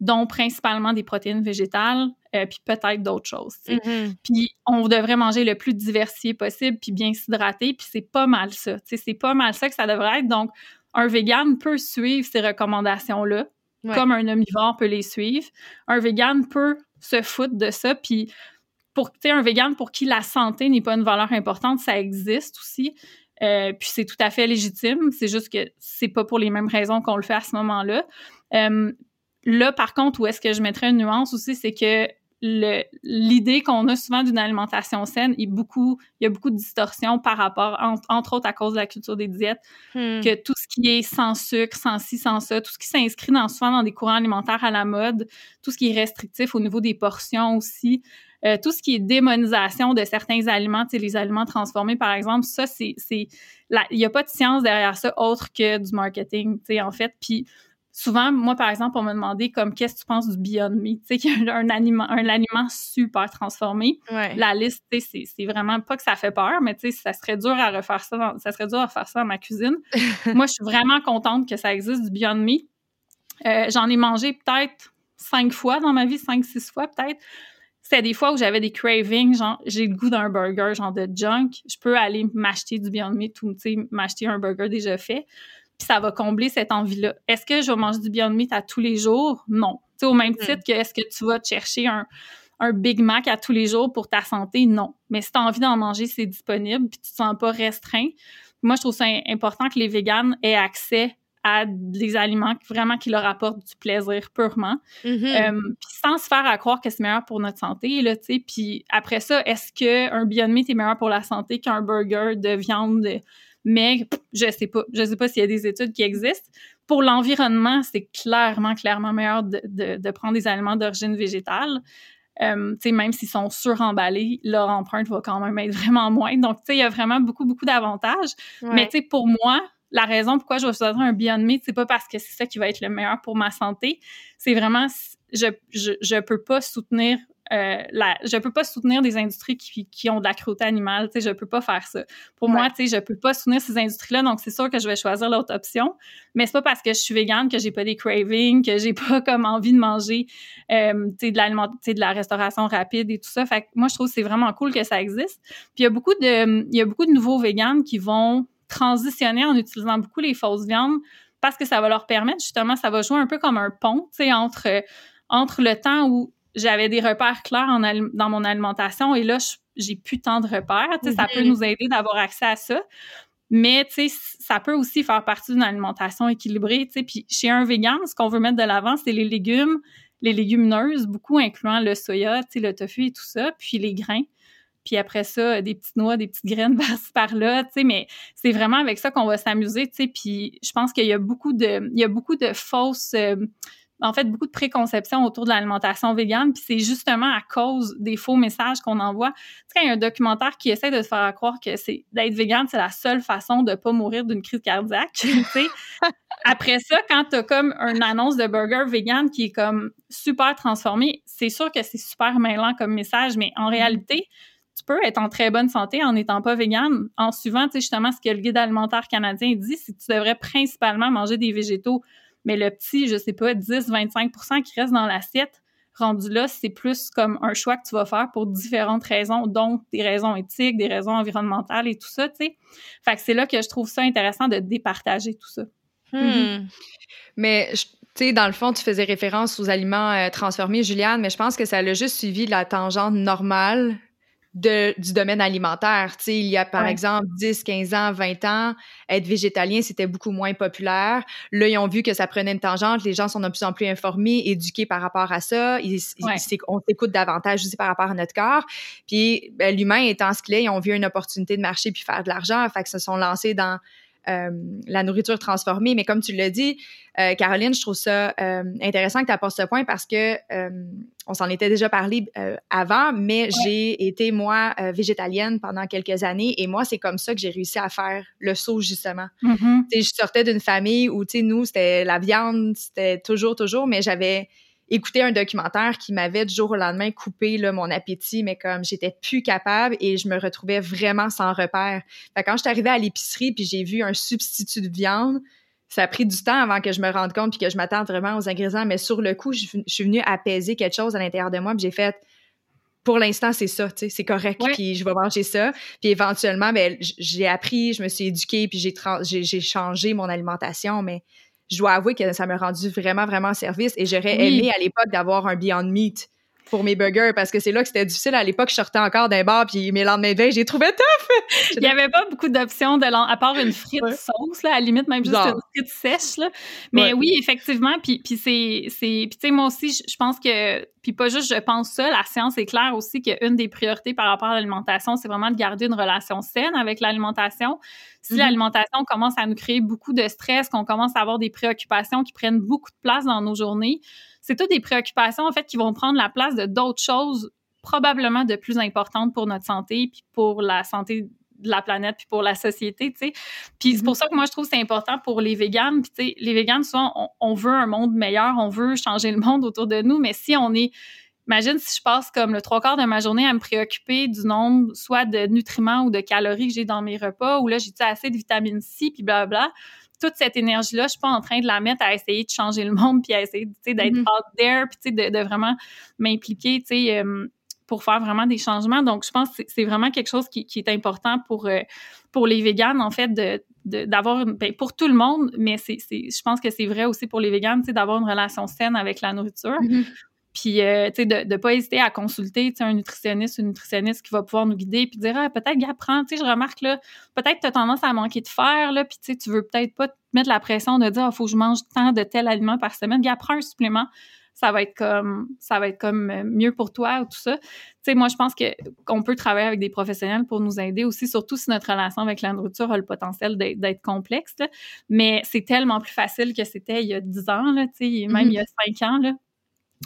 dont principalement des protéines végétales, euh, puis peut-être d'autres choses. Mhm. Puis on devrait manger le plus diversifié possible, puis bien s'hydrater, puis c'est pas mal ça. C'est pas mal ça que ça devrait être. Donc, un vegan peut suivre ces recommandations-là, Ouais. comme un omnivore peut les suivre. Un vegan peut se foutre de ça, puis pour tu sais, un vegan pour qui la santé n'est pas une valeur importante, ça existe aussi. Euh, puis c'est tout à fait légitime. C'est juste que c'est pas pour les mêmes raisons qu'on le fait à ce moment-là. Euh, là, par contre, où est-ce que je mettrais une nuance aussi, c'est que le- l'idée qu'on a souvent d'une alimentation saine, il, y a beaucoup, il y a beaucoup de distorsions par rapport, en- entre autres à cause de la culture des diètes, Hmm. que tout ce qui est sans sucre, sans ci, sans ça, tout ce qui s'inscrit dans, souvent dans des courants alimentaires à la mode, tout ce qui est restrictif au niveau des portions aussi, euh, tout ce qui est démonisation de certains aliments, les aliments transformés par exemple, ça, c'est, il n'y a pas de science derrière ça autre que du marketing, tu sais, en fait. Puis souvent, moi, par exemple, on m'a demandé comme, qu'est-ce que tu penses du Beyond Meat, tu sais, un aliment, un aliment super transformé Ouais. la liste, tu sais, c'est- vraiment pas que ça fait peur, mais tu sais, ça serait dur à refaire ça, dans- ça serait dur à faire ça dans ma cuisine. Moi, je suis vraiment contente que ça existe du Beyond Meat. Euh, J'en ai mangé peut-être cinq fois dans ma vie, cinq, six fois peut-être. C'était des fois où j'avais des cravings, genre j'ai le goût d'un burger, genre de junk. Je peux aller m'acheter du Beyond Meat ou tu sais, m'acheter un burger déjà fait. Puis ça va combler cette envie-là. Est-ce que je vais manger du Beyond Meat à tous les jours? Non. Tu sais, au même titre que est-ce que tu vas te chercher un, un Big Mac à tous les jours pour ta santé? Non. Mais si tu as envie d'en manger, c'est disponible, puis tu te sens pas restreint. Moi, je trouve ça important que les véganes aient accès à des aliments qui- vraiment qui leur apportent du plaisir purement. Mhm. Euh, puis sans se faire à croire que c'est meilleur pour notre santé, là, tu sais. Puis après ça, est-ce qu'un Beyond Meat est meilleur pour la santé qu'un burger de viande? Maigre? Pff, Je sais pas. Je sais pas s'il y a des études qui existent. Pour l'environnement, c'est clairement, clairement meilleur de, de, de prendre des aliments d'origine végétale. Euh, même s'ils sont suremballés, leur empreinte va quand même être vraiment moindre. Donc, il y a vraiment beaucoup, beaucoup d'avantages. Ouais. Mais pour moi, la raison pourquoi je vais choisir un Beyond Meat, c'est pas parce que c'est ça qui va être le meilleur pour ma santé. C'est vraiment, je, je, je peux pas soutenir, euh, la, je peux pas soutenir des industries qui, qui ont de la cruauté animale. Tu sais, je peux pas faire ça. Pour moi, tu sais, je peux pas soutenir ces industries-là, donc c'est sûr que je vais choisir l'autre option. Mais c'est pas parce que je suis végane que j'ai pas des cravings, que j'ai pas comme envie de manger, euh, tu sais, de l'aliment, tu sais, de la restauration rapide et tout ça. Fait que moi, je trouve que c'est vraiment cool que ça existe. Puis il y a beaucoup de, il y a beaucoup de nouveaux véganes qui vont transitionner en utilisant beaucoup les fausses viandes parce que ça va leur permettre justement, ça va jouer un peu comme un pont, tu sais, entre entre le temps où j'avais des repères clairs en dans mon alimentation et là j'ai plus tant de repères, tu sais, ça peut Mhm. nous aider d'avoir accès à ça. Mais tu sais, ça peut aussi faire partie d'une alimentation équilibrée, tu sais. Puis chez un vegan, ce qu'on veut mettre de l'avant, c'est les légumes, les légumineuses, beaucoup incluant le soya, tu sais, le tofu et tout ça, puis les grains. Puis après ça, des petites noix, des petites graines par-ci par-là, tu sais, mais c'est vraiment avec ça qu'on va s'amuser, tu sais. Puis je pense qu'il y a beaucoup de, il y a beaucoup de fausses, euh, en fait, beaucoup de préconceptions autour de l'alimentation végane. Puis c'est justement à cause des faux messages qu'on envoie. Tu sais, quand il y a un documentaire qui essaie de te faire croire que c'est d'être végane, c'est la seule façon de pas mourir d'une crise cardiaque, tu sais. Après ça, quand t'as comme une annonce de burger vegan qui est comme super transformée, c'est sûr que c'est super mêlant comme message, mais en réalité, tu peux être en très bonne santé en n'étant pas végane, en suivant, tu sais, justement, ce que le guide alimentaire canadien dit, c'est que tu devrais principalement manger des végétaux. Mais le petit, je sais pas, 10-25% qui reste dans l'assiette, rendu là, c'est plus comme un choix que tu vas faire pour différentes raisons, dont des raisons éthiques, des raisons environnementales et tout ça, tu sais. Fait que c'est là que je trouve ça intéressant de départager tout ça. Hmm. Mais, je- tu sais, dans le fond, tu faisais référence aux aliments euh, transformés, Juliane, mais je pense que ça l'a juste suivi la tangente normale de, du domaine alimentaire. Tu sais, il y a, par Ouais. exemple, 10, 15 ans, 20 ans, être végétalien, c'était beaucoup moins populaire. Là, ils ont vu que ça prenait une tangente. Les gens sont de plus en plus informés, éduqués par rapport à ça. Ils, ils- Ouais. on s'écoute davantage aussi par rapport à notre corps. Puis, ben, l'humain étant ce qu'il est, ils ont vu une opportunité de marcher puis faire de l'argent. Fait que se sont lancés dans la nourriture transformée. Mais comme tu l'as dit, euh, Caroline, je trouve ça euh, intéressant que tu apportes ce point parce que euh, on s'en était déjà parlé euh, avant, mais j'ai été, moi, euh, végétalienne pendant quelques années et moi, c'est comme ça que j'ai réussi à faire le saut, justement. Tu sais, je sortais d'une famille où, tu sais, nous, c'était la viande, c'était toujours, toujours, mais j'avais écouté un documentaire qui m'avait du jour au lendemain coupé là, mon appétit, mais comme j'étais plus capable et je me retrouvais vraiment sans repère. Fait que quand je suis arrivée à l'épicerie puis j'ai vu un substitut de viande, ça a pris du temps avant que je me rende compte puis que je m'attende vraiment aux ingrédients. Mais sur le coup, je, suis venue apaiser quelque chose à l'intérieur de moi. Puis j'ai fait, pour l'instant, c'est ça, tu sais, c'est correct. Puis je vais manger ça. Puis éventuellement, ben, j'ai appris, je me suis éduquée, puis j'ai changé mon alimentation. Mais je dois avouer que ça m'a rendu vraiment, vraiment service. Et j'aurais aimé à l'époque d'avoir un Beyond Meat pour mes burgers parce que c'est là que c'était difficile. À l'époque, je sortais encore d'un bar puis mes lendemains de veille, j'ai trouvé tough. Il n'y avait pas beaucoup d'options de à part une frite sauce là, à la limite même juste une frite sèche là. Mais oui, effectivement, puis puis c'est c'est puis tu sais moi aussi je pense que puis pas juste je pense ça, la science est claire aussi qu'une des priorités par rapport à l'alimentation, c'est vraiment de garder une relation saine avec l'alimentation. Si mm-hmm. l'alimentation commence à nous créer beaucoup de stress, qu'on commence à avoir des préoccupations qui prennent beaucoup de place dans nos journées, c'est toutes des préoccupations en fait qui vont prendre la place de d'autres choses probablement de plus importantes pour notre santé puis pour la santé de la planète puis pour la société, tu sais. Puis c'est pour mm-hmm. ça que moi je trouve c'est important pour les véganes, puis tu sais les véganes souvent on, veut un monde meilleur, on veut changer le monde autour de nous, mais si on est Imagine si je passe comme le trois quarts de ma journée à me préoccuper du nombre soit de nutriments ou de calories que j'ai dans mes repas, ou là j'ai assez de vitamine C, puis blablabla toute cette énergie-là, je suis pas en train de la mettre à essayer de changer le monde, puis à essayer d'être mm-hmm. out there, puis de, de, vraiment m'impliquer, tu sais, euh, pour faire vraiment des changements. Donc, je pense que c'est vraiment quelque chose qui, qui est important pour, euh, pour les véganes, en fait, de d'avoir ben, pour tout le monde mais c'est je pense que c'est vrai aussi pour les véganes tu sais d'avoir une relation saine avec la nourriture mm-hmm. Puis, euh, tu sais, de ne pas hésiter à consulter, tu sais, un nutritionniste ou une nutritionniste qui va pouvoir nous guider, puis dire, ah, peut-être, gars, prends, tu sais, je remarque, là, peut-être tu as tendance à manquer de fer, là, puis tu sais, tu veux peut-être pas te mettre la pression de dire, il ah, faut que je mange tant de tel aliment par semaine. Gars, prends un supplément, ça va être comme, ça va être comme euh, mieux pour toi ou tout ça. Tu sais, moi, je pense que qu'on peut travailler avec des professionnels pour nous aider aussi, surtout si notre relation avec la nourriture a le potentiel d'être complexe, Mais c'est tellement plus facile que c'était il y a 10 ans, là, tu sais, même mm-hmm. il y a 5 ans, là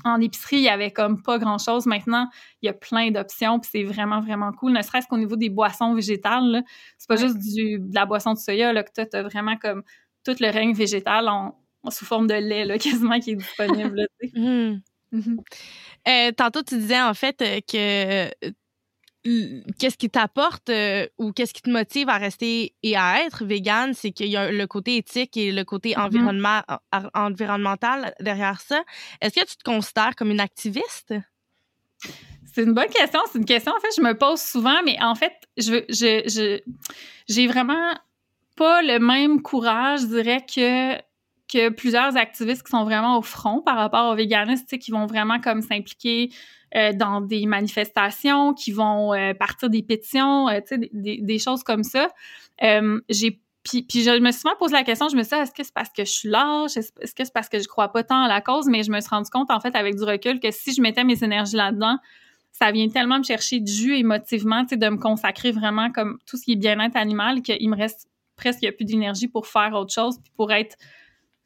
en épicerie, il y avait comme pas grand-chose. Maintenant, il y a plein d'options, puis c'est vraiment, vraiment cool. Ne serait-ce qu'au niveau des boissons végétales, c'est pas juste du, de la boisson de soya, là, que tu as vraiment comme tout le règne végétal en, sous forme de lait, là, quasiment, qui est disponible. Mmh. Mmh. Euh, tantôt, tu disais en fait euh, que qu'est-ce qui t'apporte euh, ou qu'est-ce qui te motive à rester et à être végane, c'est qu'il y a le côté éthique et le côté mm-hmm. environnemental derrière ça. Est-ce que tu te considères comme une activiste? C'est une bonne question. C'est une question, en fait, je me pose souvent, mais en fait, je, je, j'ai vraiment pas le même courage, je dirais, que que plusieurs activistes qui sont vraiment au front par rapport aux véganistes, qui vont vraiment comme s'impliquer euh, dans des manifestations, qui vont euh, partir des pétitions, euh, des, des, choses comme ça. j'ai puis, je me suis souvent posé la question, je me suis dit, est-ce que c'est parce que je suis lâche? Est-ce que c'est parce que je crois pas tant à la cause? Mais je me suis rendu compte, en fait, avec du recul, que si je mettais mes énergies là-dedans, ça vient tellement me chercher du jus émotivement, tu sais, de me consacrer vraiment comme tout ce qui est bien-être animal, qu'il me reste presque plus d'énergie pour faire autre chose, puis pour être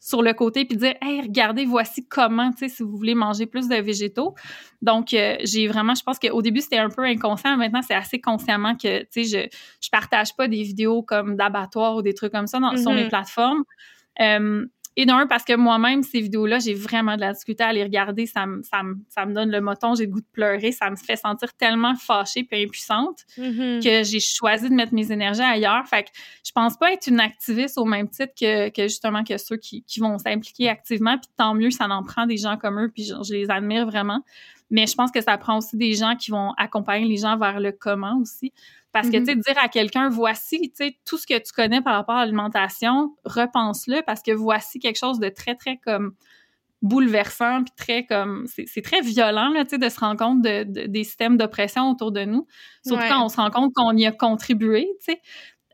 sur le côté puis dire hey regardez voici comment tu sais si vous voulez manger plus de végétaux. Donc euh, j'ai vraiment je pense qu'au début c'était un peu inconscient. Maintenant c'est assez consciemment que tu sais je je partage pas des vidéos comme d'abattoir ou des trucs comme ça dans, sur mes mm-hmm. plateformes. Euh, et d'un, parce que moi-même, ces vidéos-là, j'ai vraiment de la difficulté à les regarder. Ça me, ça me, ça me donne le moton, j'ai le goût de pleurer. Ça me fait sentir tellement fâchée puis impuissante mm-hmm. que j'ai choisi de mettre mes énergies ailleurs. Fait que je pense pas être une activiste au même titre que, que justement que ceux qui, qui vont s'impliquer activement. Puis tant mieux, ça en prend des gens comme eux, puis je, je les admire vraiment. Mais je pense que ça prend aussi des gens qui vont accompagner les gens vers le comment aussi. Parce que, tu sais, mm-hmm. dire à quelqu'un, voici, tu sais, tout ce que tu connais par rapport à l'alimentation, repense-le parce que voici quelque chose de très, très comme bouleversant puis très comme c'est très violent là tu sais de se rendre compte de, des systèmes d'oppression autour de nous. Surtout quand on se rend compte qu'on y a contribué tu sais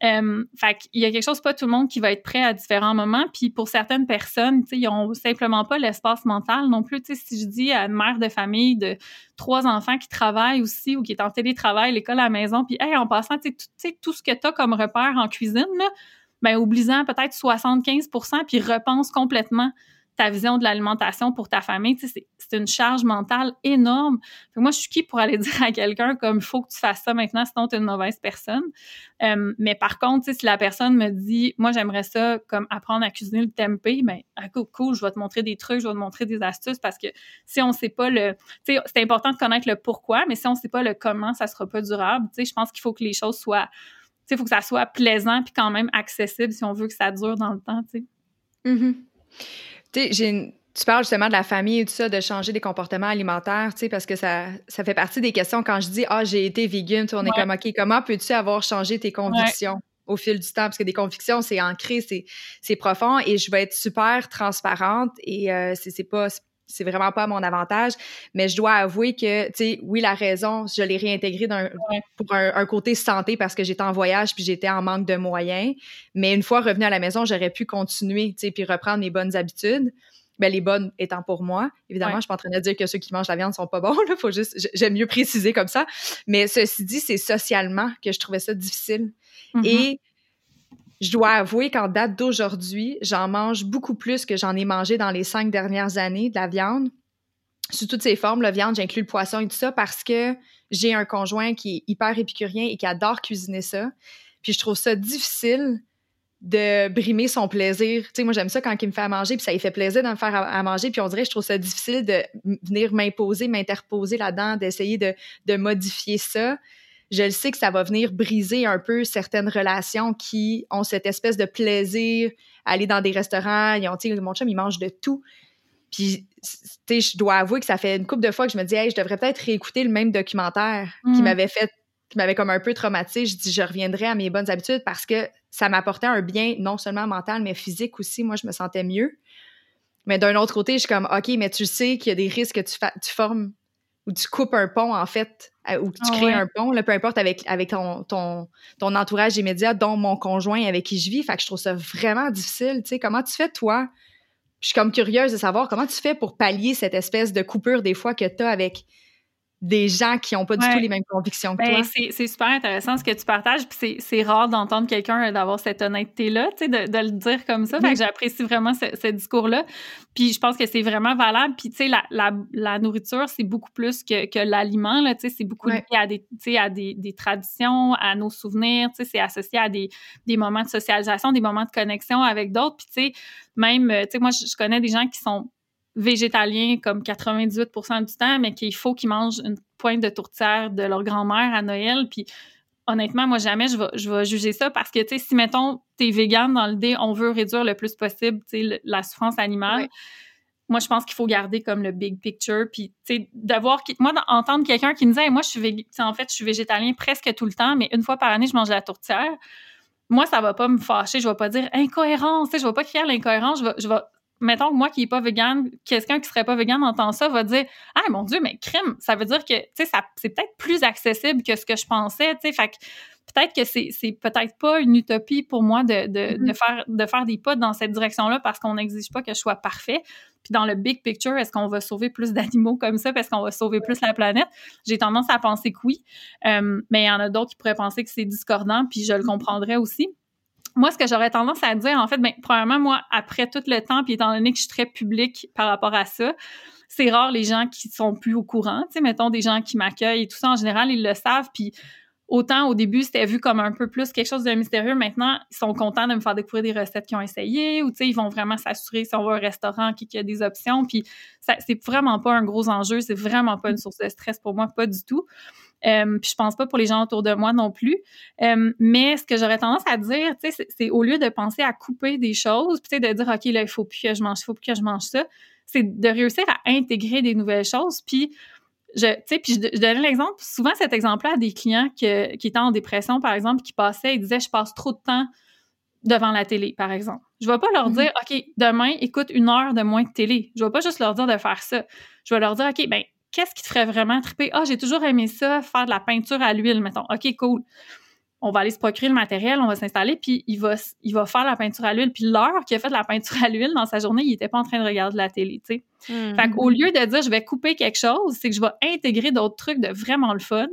euh, fait qu'il y a quelque chose, pas tout le monde qui va être prêt à différents moments. Puis pour certaines personnes, ils ont simplement pas l'espace mental non plus. Si je dis à une mère de famille de trois enfants qui travaillent aussi ou qui est en télétravail, l'école à la maison, puis en passant, tu sais, tout ce que tu as comme repère en cuisine, là, ben, oubliant peut-être 75% puis repense complètement ta vision de l'alimentation pour ta famille, c'est une charge mentale énorme. moi, je suis qui pour aller dire à quelqu'un comme il faut que tu fasses ça maintenant, sinon tu es une mauvaise personne. Euh, mais par contre, si la personne me dit moi j'aimerais ça comme apprendre à cuisiner le tempeh, ben ah, cool, cool, je vais te montrer des trucs, je vais te montrer des astuces parce que si on sait pas le, c'est important de connaître le pourquoi, mais si on sait pas le comment, ça sera pas durable. je pense qu'il faut que les choses soient, il faut que ça soit plaisant puis quand même accessible si on veut que ça dure dans le temps. sais. Mm-hmm. Tu sais, j'ai tu parles justement de la famille et tout ça, de changer des comportements alimentaires, tu sais, parce que ça, ça fait partie des questions quand je dis Ah, j'ai été vegan, on est comme OK, comment peux-tu avoir changé tes convictions au fil du temps? Parce que des convictions, c'est ancré, c'est profond et je vais être super transparente et euh, c'est pas c'est vraiment pas mon avantage, mais je dois avouer que, tu sais, oui, la raison, je l'ai réintégrée pour un, côté santé parce que j'étais en voyage puis j'étais en manque de moyens. Mais une fois revenue à la maison, j'aurais pu continuer, tu sais, puis reprendre mes bonnes habitudes. Ben, les bonnes étant pour moi. Évidemment, je suis pas en train de dire que ceux qui mangent la viande sont pas bons. Là, faut juste, j'aime mieux préciser comme ça. Mais ceci dit, c'est socialement que je trouvais ça difficile. Mm-hmm. Et je dois avouer qu'en date d'aujourd'hui, j'en mange beaucoup plus que j'en ai mangé dans les cinq dernières années de la viande. Sous toutes ses formes, la viande, j'inclus le poisson et tout ça parce que j'ai un conjoint qui est hyper épicurien et qui adore cuisiner ça. Puis je trouve ça difficile de brimer son plaisir. Tu sais, moi, j'aime ça quand il me fait à manger, puis ça lui fait plaisir de me faire à, manger, puis on dirait je trouve ça difficile de venir m'imposer, m'interposer là-dedans, d'essayer de, de, modifier ça. Je le sais que ça va venir briser un peu certaines relations qui ont cette espèce de plaisir aller dans des restaurants. Ils ont, tu sais, mon chum, il mange de tout. Puis, tu sais, je dois avouer que ça fait une couple de fois que je me dis, hey, je devrais peut-être réécouter le même documentaire qui mm. m'avait fait qui m'avait comme un peu traumatisé. Je dis, je reviendrai à mes bonnes habitudes parce que ça m'apportait un bien non seulement mental, mais physique aussi. Moi, je me sentais mieux. Mais d'un autre côté, je suis comme, OK, mais tu sais qu'il y a des risques que tu, tu formes ou tu coupes un pont, en fait, ou tu ah crées un pont, là, peu importe, avec, avec ton, ton, ton, entourage immédiat, dont mon conjoint avec qui je vis. Fait que je trouve ça vraiment difficile. Tu sais, comment tu fais, toi? Je suis comme curieuse de savoir comment tu fais pour pallier cette espèce de coupure des fois que tu as avec des gens qui n'ont pas du tout les mêmes convictions que ben, toi. C'est super intéressant ce que tu partages, puis c'est rare d'entendre quelqu'un euh, d'avoir cette honnêteté-là, de, de, le dire comme ça. Fait que j'apprécie vraiment ce, ce discours-là. Puis je pense que c'est vraiment valable. Puis tu sais, la, la, la, nourriture, c'est beaucoup plus que, que l'aliment, là, tu sais, c'est beaucoup lié à, des, à des, des, traditions, à nos souvenirs, tu sais, c'est associé à des, des moments de socialisation, des moments de connexion avec d'autres. Puis tu sais, même, euh, tu sais, moi, je connais des gens qui sont végétaliens comme 98% du temps, mais qu'il faut qu'ils mangent une pointe de tourtière de leur grand-mère à Noël. Puis honnêtement, moi, jamais je vais, je vais juger ça parce que, tu sais, si, mettons, t'es vegan dans l'idée, on veut réduire le plus possible, tu sais, la souffrance animale. Moi, je pense qu'il faut garder comme le big picture. Puis, tu sais, d'avoir... Moi, d'entendre quelqu'un qui me disait moi, je suis en fait, je suis végétalien presque tout le temps, mais une fois par année, je mange la tourtière. Moi, ça va pas me fâcher. Je vais pas dire incohérence. Tu sais, je vais pas crier l'incohérence. Je vais, je vais mettons, moi qui est pas vegan, quelqu'un qui serait pas vegan entend ça, va dire Ah mon Dieu, mais crime, ça veut dire que tu sais, c'est peut-être plus accessible que ce que je pensais. tu sais Fait que peut-être que c'est, peut-être pas une utopie pour moi de, de, de, mm-hmm. faire, de faire des pas dans cette direction-là parce qu'on n'exige pas que je sois parfait. Puis dans le big picture, est-ce qu'on va sauver plus d'animaux comme ça parce qu'on va sauver plus la planète? J'ai tendance à penser que oui. Euh, mais il y en a d'autres qui pourraient penser que c'est discordant, puis je le mm-hmm. comprendrais aussi moi, ce que j'aurais tendance à dire, en fait, ben, premièrement, moi, après tout le temps, puis étant donné que je suis très publique par rapport à ça, c'est rare les gens qui sont plus au courant. Tu sais, mettons des gens qui m'accueillent et tout ça, en général, ils le savent. Puis autant au début, c'était vu comme un peu plus quelque chose de mystérieux. Maintenant, ils sont contents de me faire découvrir des recettes qu'ils ont essayées ou, tu sais, ils vont vraiment s'assurer si on va au restaurant qu'il y a des options. Puis c'est vraiment pas un gros enjeu. C'est vraiment pas une source de stress pour moi, pas du tout. Euh, puis je pense pas pour les gens autour de moi non plus. Euh, mais ce que j'aurais tendance à dire, tu sais, c'est au lieu de penser à couper des choses, puis de dire ok là il faut plus que je mange, il faut plus que je mange ça, c'est de réussir à intégrer des nouvelles choses. Puis je, tu sais, puis je, je donnais l'exemple, souvent cet exemple-là à des clients qui étaient en dépression, par exemple, qui passaient, ils disaient je passe trop de temps devant la télé, par exemple. Je vais pas leur mm-hmm. dire, OK, demain, écoute une heure de moins de télé. Je vais pas juste leur dire de faire ça. Je vais leur dire, OK, ben, qu'est-ce qui te ferait vraiment triper? Ah, j'ai toujours aimé ça, faire de la peinture à l'huile, mettons. OK, cool. On va aller se procurer le matériel, on va s'installer, puis il va, il va faire la peinture à l'huile. Puis l'heure qu'il a fait de la peinture à l'huile dans sa journée, il était pas en train de regarder la télé, tu sais. Mm-hmm. Fait qu'au lieu de dire je vais couper quelque chose, c'est que je vais intégrer d'autres trucs de vraiment le fun.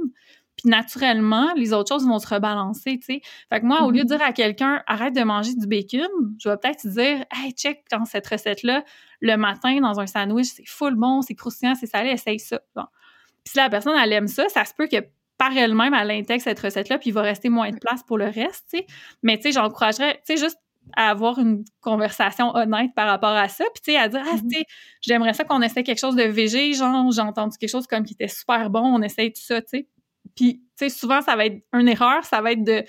Puis naturellement, les autres choses vont se rebalancer, tu sais. Fait que moi, au lieu de mm-hmm. dire à quelqu'un arrête de manger du bacon, je vais peut-être dire hey, check dans cette recette-là, le matin dans un sandwich, c'est full bon, c'est croustillant, c'est salé, essaye ça. Bon. Puis si la personne, elle aime ça, ça se peut que par elle-même, elle intègre cette recette-là, puis il va rester moins de place pour le reste, tu sais. Mais tu sais, j'encouragerais, tu sais, juste à avoir une conversation honnête par rapport à ça, puis tu sais, à dire, ah, mm-hmm. tu sais, j'aimerais ça qu'on essaie quelque chose de végé, genre, j'ai entendu quelque chose comme qui était super bon, on essaye tout ça, tu sais. Puis, tu sais, souvent, ça va être une erreur, ça va être de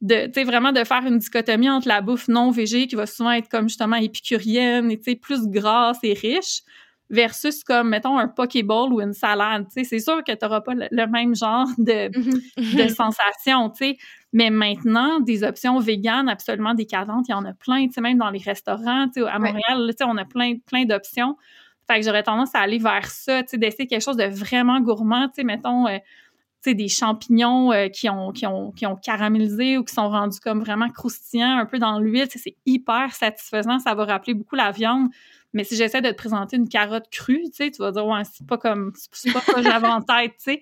de, tu sais, vraiment de faire une dichotomie entre la bouffe non végé, qui va souvent être comme justement épicurienne et, tu sais, plus grasse et riche, versus comme, mettons, un pokéball ou une salade, tu sais. C'est sûr que tu n'auras pas le, même genre de, Mhm. de sensations, tu sais. Mais maintenant, des options véganes absolument décadentes, il y en a plein, tu sais, même dans les restaurants, tu sais, à. Montréal, tu sais, on a plein, plein d'options. Fait que j'aurais tendance à aller vers ça, tu sais, d'essayer quelque chose de vraiment gourmand, tu sais, mettons, euh, des champignons euh, qui, ont, qui, ont, qui ont caramélisé ou qui sont rendus comme vraiment croustillants, un peu dans l'huile, c'est hyper satisfaisant, ça va rappeler beaucoup la viande. Mais si j'essaie de te présenter une carotte crue, tu sais, tu vas dire, ouais, c'est pas comme, c'est pas ça que j'avais en tête, tu sais.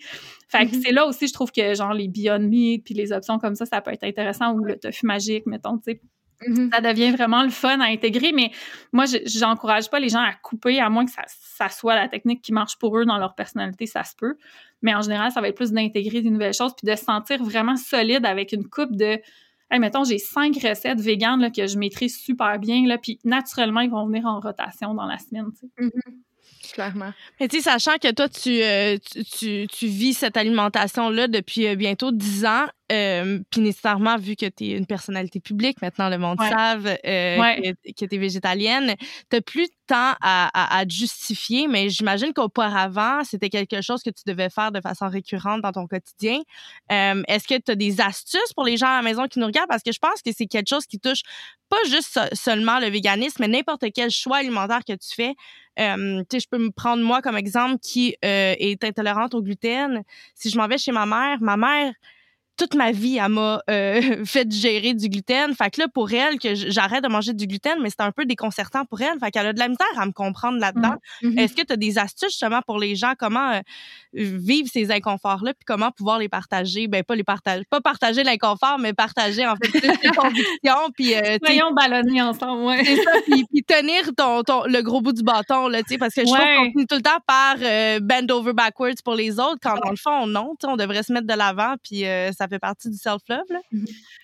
Fait que Mhm. c'est là aussi, je trouve que, genre, les Beyond Meat puis les options comme ça, ça peut être intéressant ou le tofu magique, mettons, tu sais Mhm. ça devient vraiment le fun à intégrer, mais moi, je- j'encourage pas les gens à couper, à moins que ça, ça soit la technique qui marche pour eux dans leur personnalité, ça se peut. Mais en général, ça va être plus d'intégrer des nouvelles choses, puis de se sentir vraiment solide avec une coupe de... Hey, mettons, j'ai cinq recettes véganes là, que je maîtrise super bien, là, puis naturellement, ils vont venir en rotation dans la semaine. tu sais. Clairement. Mais tu sais, sachant que toi, tu, euh, tu, tu, tu vis cette alimentation-là depuis euh, bientôt 10 ans, euh, puis nécessairement, vu que tu es une personnalité publique, maintenant le monde Ouais. savent euh, Ouais. que, que tu es végétalienne, tu plus de temps à, à, à te justifier, mais j'imagine qu'auparavant, c'était quelque chose que tu devais faire de façon récurrente dans ton quotidien. Euh, Est-ce que tu as des astuces pour les gens à la maison qui nous regardent? Parce que je pense que c'est quelque chose qui touche pas juste so- seulement le véganisme, mais n'importe quel choix alimentaire que tu fais. Euh, tu sais, je peux me prendre moi comme exemple qui euh, est intolérante au gluten. Si je m'en vais chez ma mère, ma mère toute ma vie, elle m'a euh, fait digérer du gluten. Fait que là, pour elle, que j'arrête de manger du gluten, mais c'est un peu déconcertant pour elle. Fait qu'elle a de la misère à me comprendre là-dedans. Mhm. Est-ce que tu as des astuces justement pour les gens, comment euh, vivre ces inconforts-là, puis comment pouvoir les partager? Ben, pas les partager, pas partager l'inconfort, mais partager en fait tes convictions, puis euh, Voyons ballonner ensemble, ouais. c'est ça, puis, puis tenir ton, ton, le gros bout du bâton, là, tu sais, parce que je trouve Ouais. qu'on finit tout le temps par euh, bend over backwards pour les autres, quand dans le fond, non, on devrait se mettre de l'avant, puis euh, ça fait partie du self-love, là?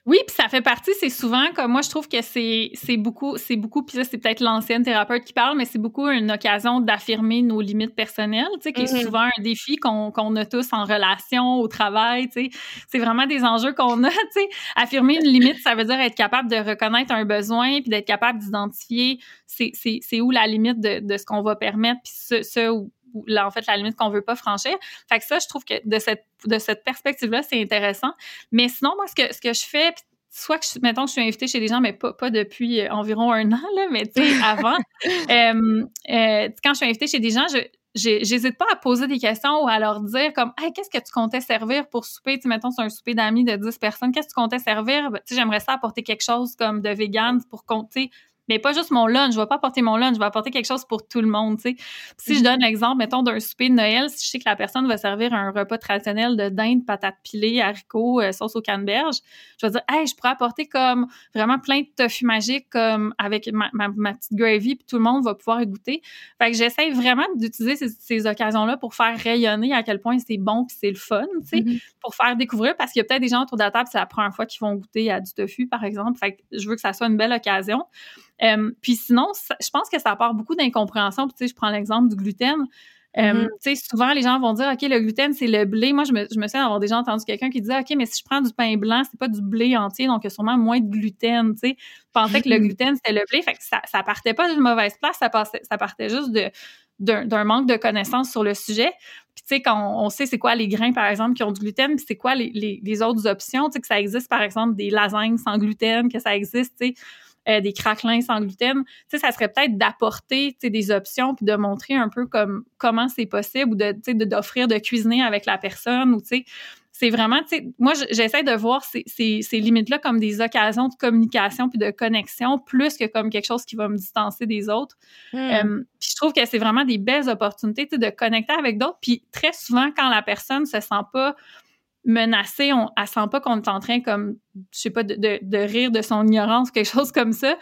Oui, puis ça fait partie, c'est souvent comme moi je trouve que c'est beaucoup c'est beaucoup puis ça c'est peut-être l'ancienne thérapeute qui parle mais c'est beaucoup une occasion d'affirmer nos limites personnelles, tu sais qui est Mhm. souvent un défi qu'on a tous en relation, au travail, tu sais. C'est vraiment des enjeux qu'on a, tu sais. Affirmer une limite, ça veut dire être capable de reconnaître un besoin puis d'être capable d'identifier c'est où la limite de de ce qu'on va permettre puis ce ce là, en fait, la limite qu'on veut pas franchir. Fait que ça, je trouve que de cette, de cette perspective-là, c'est intéressant. Mais sinon, moi, ce que, ce que je fais, soit que, je, mettons, que je suis invitée chez des gens, mais pas, pas depuis euh, environ un an, là, mais tu sais, avant, euh, euh, quand je suis invitée chez des gens, je, j'hésite pas à poser des questions ou à leur dire comme hey, qu'est-ce que tu comptais servir pour souper? Tu sais, mettons c'est un souper d'amis de 10 personnes qu'est-ce que tu comptais servir? Ben, tu sais j'aimerais ça apporter quelque chose comme de vegan pour compter mais pas juste mon lunch, je vais pas apporter mon lunch, je vais apporter quelque chose pour tout le monde, tu sais. Si je donne l'exemple, mettons, d'un souper de Noël, si je sais que la personne va servir un repas traditionnel de dinde, patates pilées, haricots, euh, sauce au canneberge, je vais dire, hey, je pourrais apporter comme vraiment plein de tofu magique, comme avec ma, ma, ma petite gravy, puis tout le monde va pouvoir goûter. Fait que j'essaie vraiment d'utiliser ces, ces occasions-là pour faire rayonner à quel point c'est bon puis c'est le fun, tu sais Mhm. pour faire découvrir parce qu'il y a peut-être des gens autour de la table, c'est la première fois qu'ils vont goûter à du tofu, par exemple. Fait que je veux que ça soit une belle occasion. Euh, puis sinon, ça- je pense que ça part beaucoup d'incompréhension. Puis, tu sais, je prends l'exemple du gluten. Euh, Mhm. Tu sais, souvent, les gens vont dire, OK, le gluten, c'est le blé. Moi, je me, je me souviens d'avoir déjà entendu quelqu'un qui disait, OK, mais si je prends du pain blanc, c'est pas du blé entier, donc il y a sûrement moins de gluten, tu sais. Je pensais que le gluten, c'était le blé. Fait que ça, ça partait pas d'une mauvaise place, ça, passait, ça partait juste de d'un d'un manque de connaissances sur le sujet. Puis tu sais, quand on, on sait c'est quoi les grains, par exemple, qui ont du gluten, puis c'est quoi les, les, les autres options, tu sais, que ça existe, par exemple, des lasagnes sans gluten, que ça existe, tu sais, euh, des craquelins sans gluten, tu sais, ça serait peut-être d'apporter, tu sais, des options, puis de montrer un peu comme comment c'est possible, ou de, tu sais, de- d'offrir de cuisiner avec la personne, ou tu sais, c'est vraiment, tu sais, moi, j'essaie de voir ces, ces, ces limites-là comme des occasions de communication puis de connexion, plus que comme quelque chose qui va me distancer des autres. Hmm. Euh, puis je trouve que c'est vraiment des belles opportunités tu sais, de connecter avec d'autres. Puis très souvent, quand la personne se sent pas menacée, on, elle sent pas qu'on est en train comme, je sais pas, de, de, de rire de son ignorance, quelque chose comme ça.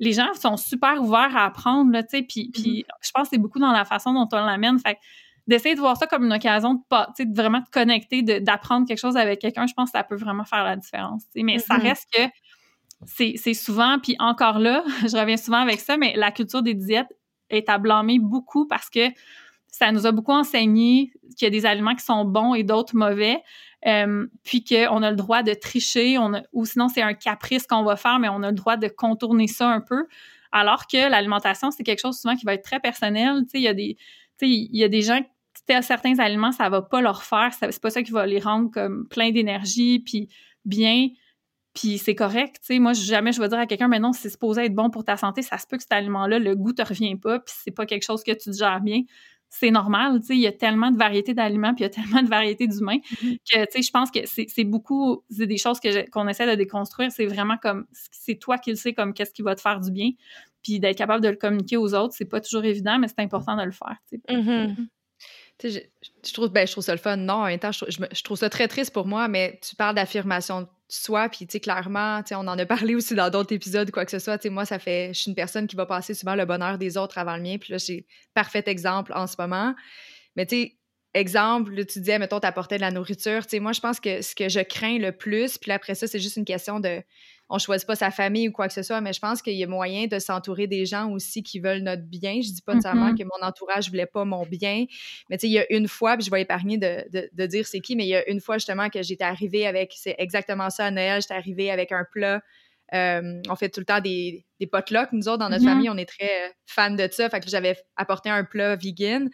Les gens sont super ouverts à apprendre, là, tu sais, puis, puis je pense que c'est beaucoup dans la façon dont on l'amène. Fait d'essayer de voir ça comme une occasion de pas, tu sais, de vraiment te connecter, d'apprendre quelque chose avec quelqu'un, je pense que ça peut vraiment faire la différence. tu sais. Mais ça Mhm. reste que c'est c'est souvent, puis encore là, je reviens souvent avec ça, mais la culture des diètes est à blâmer beaucoup parce que ça nous a beaucoup enseigné qu'il y a des aliments qui sont bons et d'autres mauvais. Euh, puis qu'on a le droit de tricher, on ou sinon c'est un caprice qu'on va faire, mais on a le droit de contourner ça un peu. Alors que l'alimentation, c'est quelque chose souvent qui va être très personnel. Il y a des, il y a des gens certains aliments, ça va pas leur faire, c'est pas ça qui va les rendre comme plein d'énergie, puis bien, puis c'est correct, tu. Moi, jamais je vais dire à quelqu'un, mais non, c'est supposé être bon pour ta santé, ça se peut que cet aliment-là, le goût te revient pas, puis c'est pas quelque chose que tu gères bien. C'est normal, tu sais, il y a tellement de variétés d'aliments, puis il y a tellement de variétés d'humains mm-hmm. que, tu sais, je pense que c'est beaucoup, c'est des choses qu'on essaie de déconstruire. C'est vraiment comme, c'est toi qui le sais comme qu'est-ce qui va te faire du bien, puis d'être capable de le communiquer aux autres, c'est pas toujours évident, mais c'est important de le faire, tu sais. Mm-hmm. Je, trouve, ben, je trouve ça le fun. Non, en même temps, je, trouve ça très triste pour moi, mais tu parles d'affirmation de soi, puis tu sais, clairement, on en a parlé aussi dans d'autres épisodes, quoi que ce soit. Moi, ça fait, je suis une personne qui va passer souvent le bonheur des autres avant le mien, puis là, j'ai parfait exemple en ce moment. Mais tu sais, exemple, tu disais, mettons, t'apportais de la nourriture. Moi, je pense que ce que je crains le plus, puis après ça, c'est juste une question de on choisit pas sa famille ou quoi que ce soit, mais je pense qu'il y a moyen de s'entourer des gens aussi qui veulent notre bien. Je dis pas nécessairement mm-hmm. que mon entourage voulait pas mon bien, mais tu sais, il y a une fois, puis je vais épargner de, de, dire c'est qui, mais il y a une fois justement que j'étais arrivée avec, c'est exactement ça à Noël, j'étais arrivée avec un plat. Euh, on fait tout le temps des, des potlucks. Nous autres, dans notre mm-hmm. famille, on est très fans de ça. Fait que j'avais apporté un plat vegan.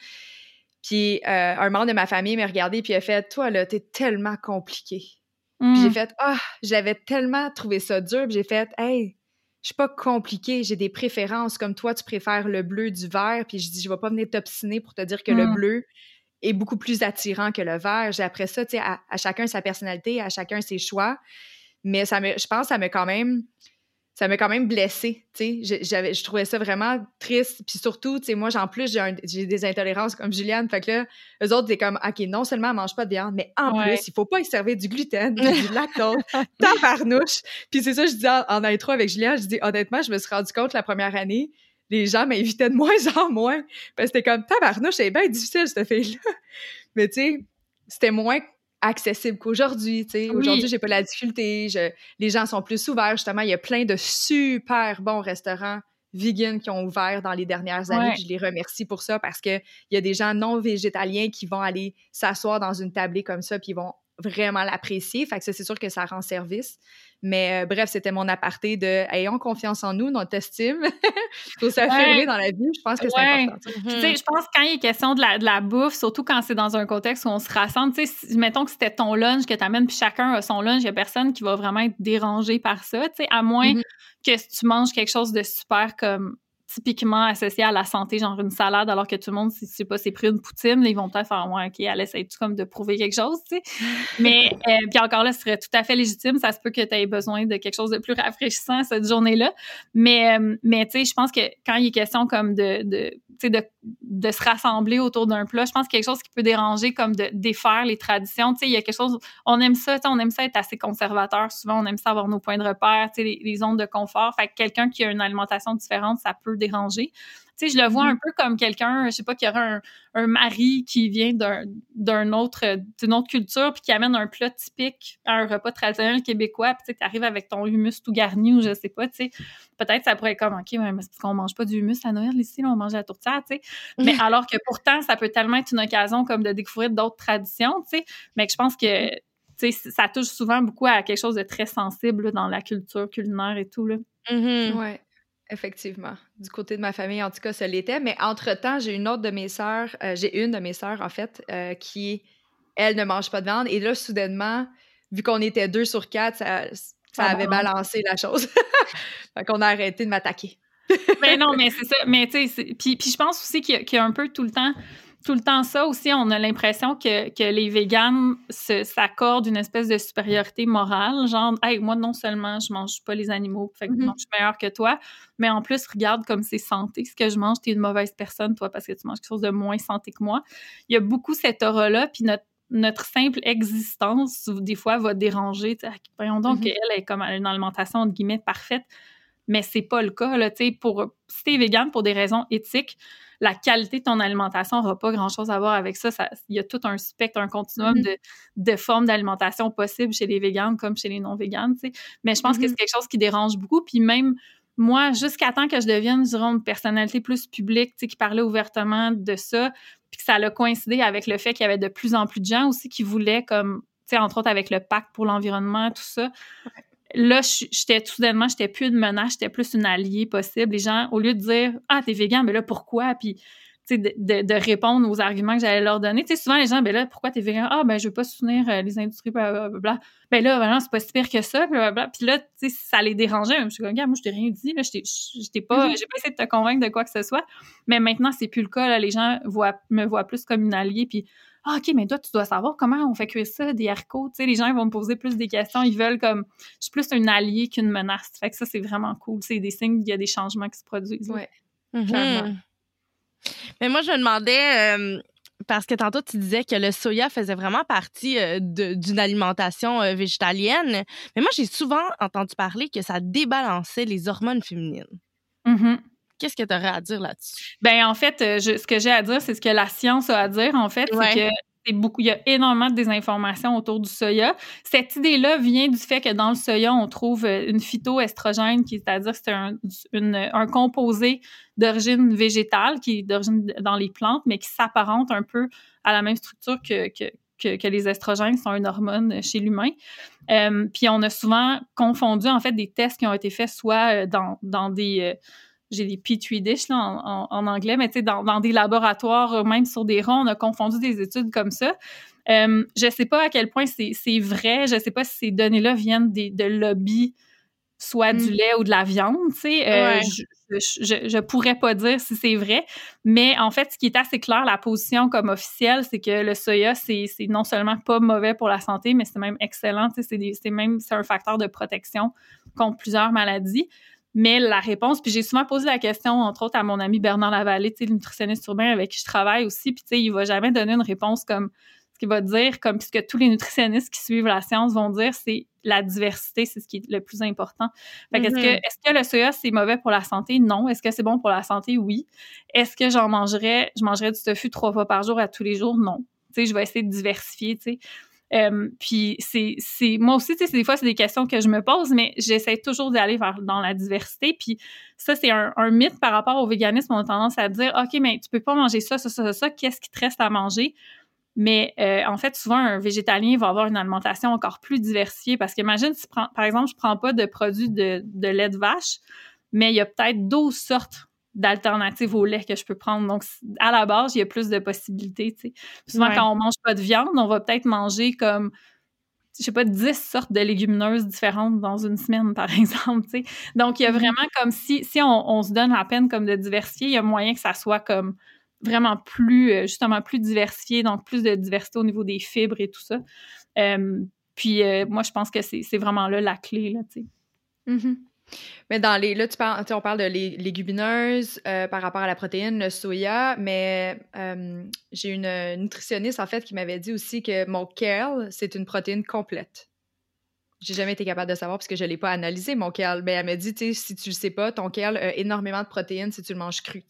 Puis euh, un membre de ma famille m'a regardé puis a fait Toi, là, t'es tellement compliqué. Puis j'ai mm. fait Ah, j'avais tellement trouvé ça dur. J'ai fait Hey, je suis pas compliquée, j'ai des préférences. Comme toi, tu préfères le bleu du vert. Puis je dis Je vais pas venir t'obstiner pour te dire que le mm. bleu est beaucoup plus attirant que le vert. J'ai après ça, tu sais, à, à, chacun sa personnalité, à chacun ses choix. Mais ça me, je pense que ça m'a quand même ça m'a quand même blessée, tu sais. J'avais, je trouvais ça vraiment triste. Puis surtout, tu sais, moi, en plus, j'ai, des intolérances comme Juliane. Fait que là, eux autres, c'est comme, OK, non seulement elle mange pas de viande, mais en plus, il faut pas y servir du gluten, du lactose, tabarnouche. Puis c'est ça, je dis en, en intro avec Juliane, je dis, honnêtement, je me suis rendu compte la première année, les gens m'invitaient de moins en moins. Parce que c'était comme, tabarnouche, c'est bien difficile, cette fille-là. Mais tu sais, c'était moins accessible qu'aujourd'hui. sais Aujourd'hui, j'ai pas la difficulté. les gens sont plus ouverts. Justement, il y a plein de super bons restaurants vegan qui ont ouvert dans les dernières années. Je les remercie pour ça parce qu'il y a des gens non végétaliens qui vont aller s'asseoir dans une tablée comme ça puis ils vont vraiment l'apprécier. Fait que ça, c'est sûr que ça rend service. Mais euh, bref, c'était mon aparté de ayons confiance en nous, notre estime. Il faut s'affirmer dans la vie. Je pense que c'est important. Tu sais, je pense que quand il est question de la, de la bouffe, surtout quand c'est dans un contexte où on se rassemble, tu sais, mettons que c'était ton lunch que tu amènes, puis chacun a son lunch, il n'y a personne qui va vraiment être dérangé par ça, tu sais, à moins mm-hmm. que si tu manges quelque chose de super comme typiquement associé à la santé, genre une salade, alors que tout le monde, si c'est pas, c'est pris une poutine, ils vont peut-être faire, ouais, OK, elle essaie comme de prouver quelque chose, tu sais. Mais, euh, puis encore là, ce serait tout à fait légitime. Ça se peut que tu aies besoin de quelque chose de plus rafraîchissant cette journée-là. Mais, euh, mais tu sais, je pense que quand il est question comme de, de de, de se rassembler autour d'un plat. Je pense que quelque chose qui peut déranger comme de défaire les traditions. Tu sais, il y a quelque chose, on aime ça, on aime ça être assez conservateur. Souvent, on aime ça avoir nos points de repère, tu sais, les, zones de confort. Fait que quelqu'un qui a une alimentation différente, ça peut déranger. Tu sais, je le vois mm-hmm. un peu comme quelqu'un, je sais pas, qui aurait un, un mari qui vient d'un autre, d'une autre culture puis qui amène un plat typique à un repas traditionnel québécois puis tu arrives avec ton humus tout garni ou je sais pas, tu sais. Peut-être ça pourrait être comme, OK, mais parce qu'on mange pas du humus à Noël ici, on mange la tourtière, tu sais. Mais alors que pourtant, ça peut tellement être une occasion comme de découvrir d'autres traditions, tu sais. Mais je pense que tu sais, ça touche souvent beaucoup à quelque chose de très sensible dans la culture culinaire et tout. Là. Mm-hmm. Ouais. Effectivement. Du côté de ma famille, en tout cas, ça l'était. Mais entre-temps, j'ai une autre de mes sœurs, euh, j'ai une de mes sœurs, en fait, euh, qui, elle, ne mange pas de viande. Et là, soudainement, vu qu'on était deux sur quatre, ça, ça avait balancé la chose. fait qu'on a arrêté de m'attaquer. mais non, mais c'est ça. Mais tu sais, puis, puis je pense aussi qu'il y, a un peu tout le temps tout le temps ça aussi, on a l'impression que, que, les véganes s'accordent une espèce de supériorité morale, genre, hey, moi, non seulement je mange pas les animaux, fait que mm-hmm. je suis meilleure que toi, mais en plus, regarde comme c'est santé, ce que je mange, t'es une mauvaise personne, toi, parce que tu manges quelque chose de moins santé que moi. Il y a beaucoup cette aura-là, puis notre notre simple existence, des fois, va déranger. Voyons donc mm-hmm. qu'elle est comme une alimentation, entre guillemets, parfaite. Mais c'est pas le cas. Là, pour, si t'es végane pour des raisons éthiques, la qualité de ton alimentation n'aura pas grand-chose à voir avec ça. Il y a tout un spectre, un continuum mm-hmm. de, de, formes d'alimentation possibles chez les véganes comme chez les non-véganes. Mais je pense que mm-hmm. c'est quelque chose qui dérange beaucoup. Puis même moi, jusqu'à temps que je devienne, disons, une personnalité plus publique, qui parlait ouvertement de ça, puis que ça a coïncidé avec le fait qu'il y avait de plus en plus de gens aussi qui voulaient comme entre autres avec le pacte pour l'environnement, tout ça. Là, j'étais soudainement, j'étais plus une menace, j'étais plus une alliée possible. Les gens, au lieu de dire Ah, t'es vegan, mais là, pourquoi? Puis de, de, de, répondre aux arguments que j'allais leur donner. Tu sais, souvent, les gens, ben là, pourquoi t'es végan? Ah, ben, je veux pas soutenir euh, les industries, blablabla. Ben là, ben c'est pas si pire que ça, blablabla. Puis là, tu sais, ça les dérangeait. Je suis comme, regarde, moi, je t'ai rien dit, là, je t'ai pas, mm-hmm. j'ai pas essayé de te convaincre de quoi que ce soit. Mais maintenant, c'est plus le cas, là. Les gens voient, me voient plus comme une alliée, puis ah, OK, mais toi, tu dois savoir comment on fait cuire ça, des haricots. Tu sais, les gens vont me poser plus des questions. Ils veulent comme. Je suis plus une alliée qu'une menace. Fait que ça, c'est vraiment cool. C'est des signes qu'il y a des changements qui se produisent. Ouais. Mm-hmm. Mais moi, je me demandais, euh, parce que tantôt, tu disais que le soya faisait vraiment partie euh, d'une alimentation euh, végétalienne. Mais moi, j'ai souvent entendu parler que ça débalançait les hormones féminines. Mm-hmm. Qu'est-ce que tu aurais à dire là-dessus? Ben en fait, ce que j'ai à dire, c'est ce que la science a à dire. En fait, c'est que beaucoup, il y a énormément de désinformation autour du soya. Cette idée-là vient du fait que dans le soya, on trouve euh, une phytoestrogène, qui c'est-à-dire c'est un, un, composé d'origine végétale, qui est d'origine dans les plantes, mais qui s'apparente un peu à la même structure que, que, que, les estrogènes sont une hormone chez l'humain. Euh, puis on a souvent confondu en fait des tests qui ont été faits soit euh, dans, dans des j'ai des petri dish là, en, en, anglais, mais tu sais, dans, dans, des laboratoires, même sur des ronds, on a confondu des études comme ça. Euh, je sais pas à quel point c'est vrai, je sais pas si ces données-là viennent des, de lobbies, soit du mm. lait ou de la viande, tu sais. Euh, je, je, je, pourrais pas dire si c'est vrai, mais en fait, ce qui est assez clair, la position comme officielle, c'est que le soya, c'est non seulement pas mauvais pour la santé, mais c'est même excellent, tu sais, c'est même, c'est un facteur de protection contre plusieurs maladies. Mais la réponse, puis j'ai souvent posé la question, entre autres, à mon ami Bernard Lavallée, tu sais, le nutritionniste urbain avec qui je travaille aussi, puis tu sais, il va jamais donner une réponse comme ce qu'il va dire, comme puisque tous les nutritionnistes qui suivent la science vont dire, c'est la diversité, c'est ce qui est le plus important. Fait est-ce que, mm-hmm. est-ce que le soya, c'est mauvais pour la santé? Non. Est-ce que c'est bon pour la santé? Oui. Est-ce que j'en mangerais, je mangerais du tofu trois fois par jour à tous les jours? Non. Tu sais, je vais essayer de diversifier, tu sais. Euh, puis c'est, c'est moi aussi, tu sais, des fois c'est des questions que je me pose, mais j'essaie toujours d'aller vers dans la diversité. Puis ça c'est un, un, mythe par rapport au véganisme. On a tendance à dire, ok, mais tu peux pas manger ça, ça, ça, ça. Qu'est-ce qui te reste à manger? Mais euh, en fait, souvent un végétalien va avoir une alimentation encore plus diversifiée parce qu'imagine, si par exemple, je prends pas de produits de, de lait de vache, mais il y a peut-être 12 sortes d'alternatives au lait que je peux prendre. Donc, à la base, il y a plus de possibilités, tu sais. Souvent, quand on mange pas de viande, on va peut-être manger comme, je sais pas, 10 sortes de légumineuses différentes dans une semaine, par exemple, tu sais. Donc, il y a mm-hmm. vraiment comme si, si on, se donne la peine comme de diversifier, il y a moyen que ça soit comme vraiment plus, euh, justement, plus diversifié, donc plus de diversité au niveau des fibres et tout ça. Euh, puis, euh, moi, je pense que c'est vraiment là la clé, là, tu sais. Mm-hmm. Mais dans les. Là, on parle de légumineuses euh, par rapport à la protéine, le soya, mais euh, j'ai une nutritionniste, en fait, qui m'avait dit aussi que mon kale, c'est une protéine complète. J'ai jamais été capable de savoir parce que je l'ai pas analysé, mon kale. Mais elle m'a dit, si tu le sais pas, ton kale a énormément de protéines si tu le manges cru.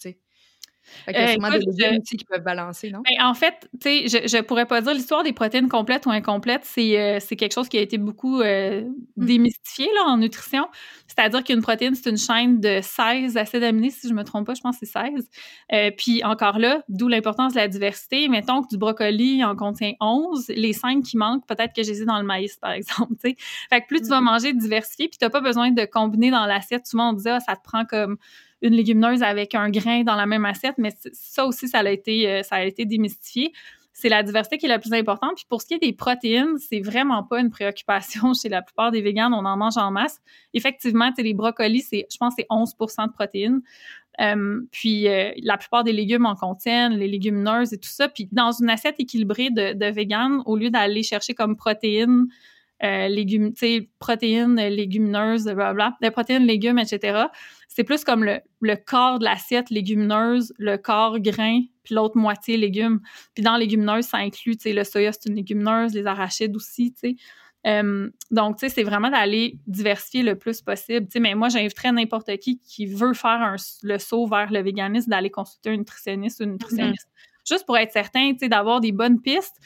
Fait qu'il y a euh, sûrement des légumes qui peuvent balancer, non? Ben, en fait, tu sais, je, je pourrais pas dire l'histoire des protéines complètes ou incomplètes, c'est euh, quelque chose qui a été beaucoup euh, mmh. démystifié là, en nutrition. C'est-à-dire qu'une protéine, c'est une chaîne de 16 acides aminés, si je me trompe pas, je pense que c'est 16. Euh, puis encore là, d'où l'importance de la diversité. Mettons que du brocoli en contient 11, les 5 qui manquent, peut-être que j'ai dans le maïs, par exemple. sais. Fait que plus tu vas mmh. manger diversifié, puis tu n'as pas besoin de combiner dans l'assiette. Souvent, on disait, ah, ça te prend comme une légumineuse avec un grain dans la même assiette, mais ça aussi, ça a été, euh, ça a été démystifié. C'est la diversité qui est la plus importante. Puis pour ce qui est des protéines, c'est vraiment pas une préoccupation chez la plupart des véganes. On en mange en masse. Effectivement, les brocolis, c'est, je pense, c'est 11% de protéines. Euh, puis euh, la plupart des légumes en contiennent, les légumineuses et tout ça. Puis dans une assiette équilibrée de, de au lieu d'aller chercher comme protéines, euh, légumes, protéines légumineuses, blablabla, des protéines, légumes, etc c'est plus comme le, le corps de l'assiette légumineuse, le corps grain, puis l'autre moitié légumes. Puis dans légumineuse, ça inclut, tu sais, le soya, c'est une légumineuse, les arachides aussi, tu sais. Euh, donc, tu sais, c'est vraiment d'aller diversifier le plus possible. Tu sais, mais moi, j'inviterais n'importe qui qui veut faire un, le saut vers le véganisme d'aller consulter un nutritionniste ou une nutritionniste. Mm-hmm. Juste pour être certain, tu sais, d'avoir des bonnes pistes.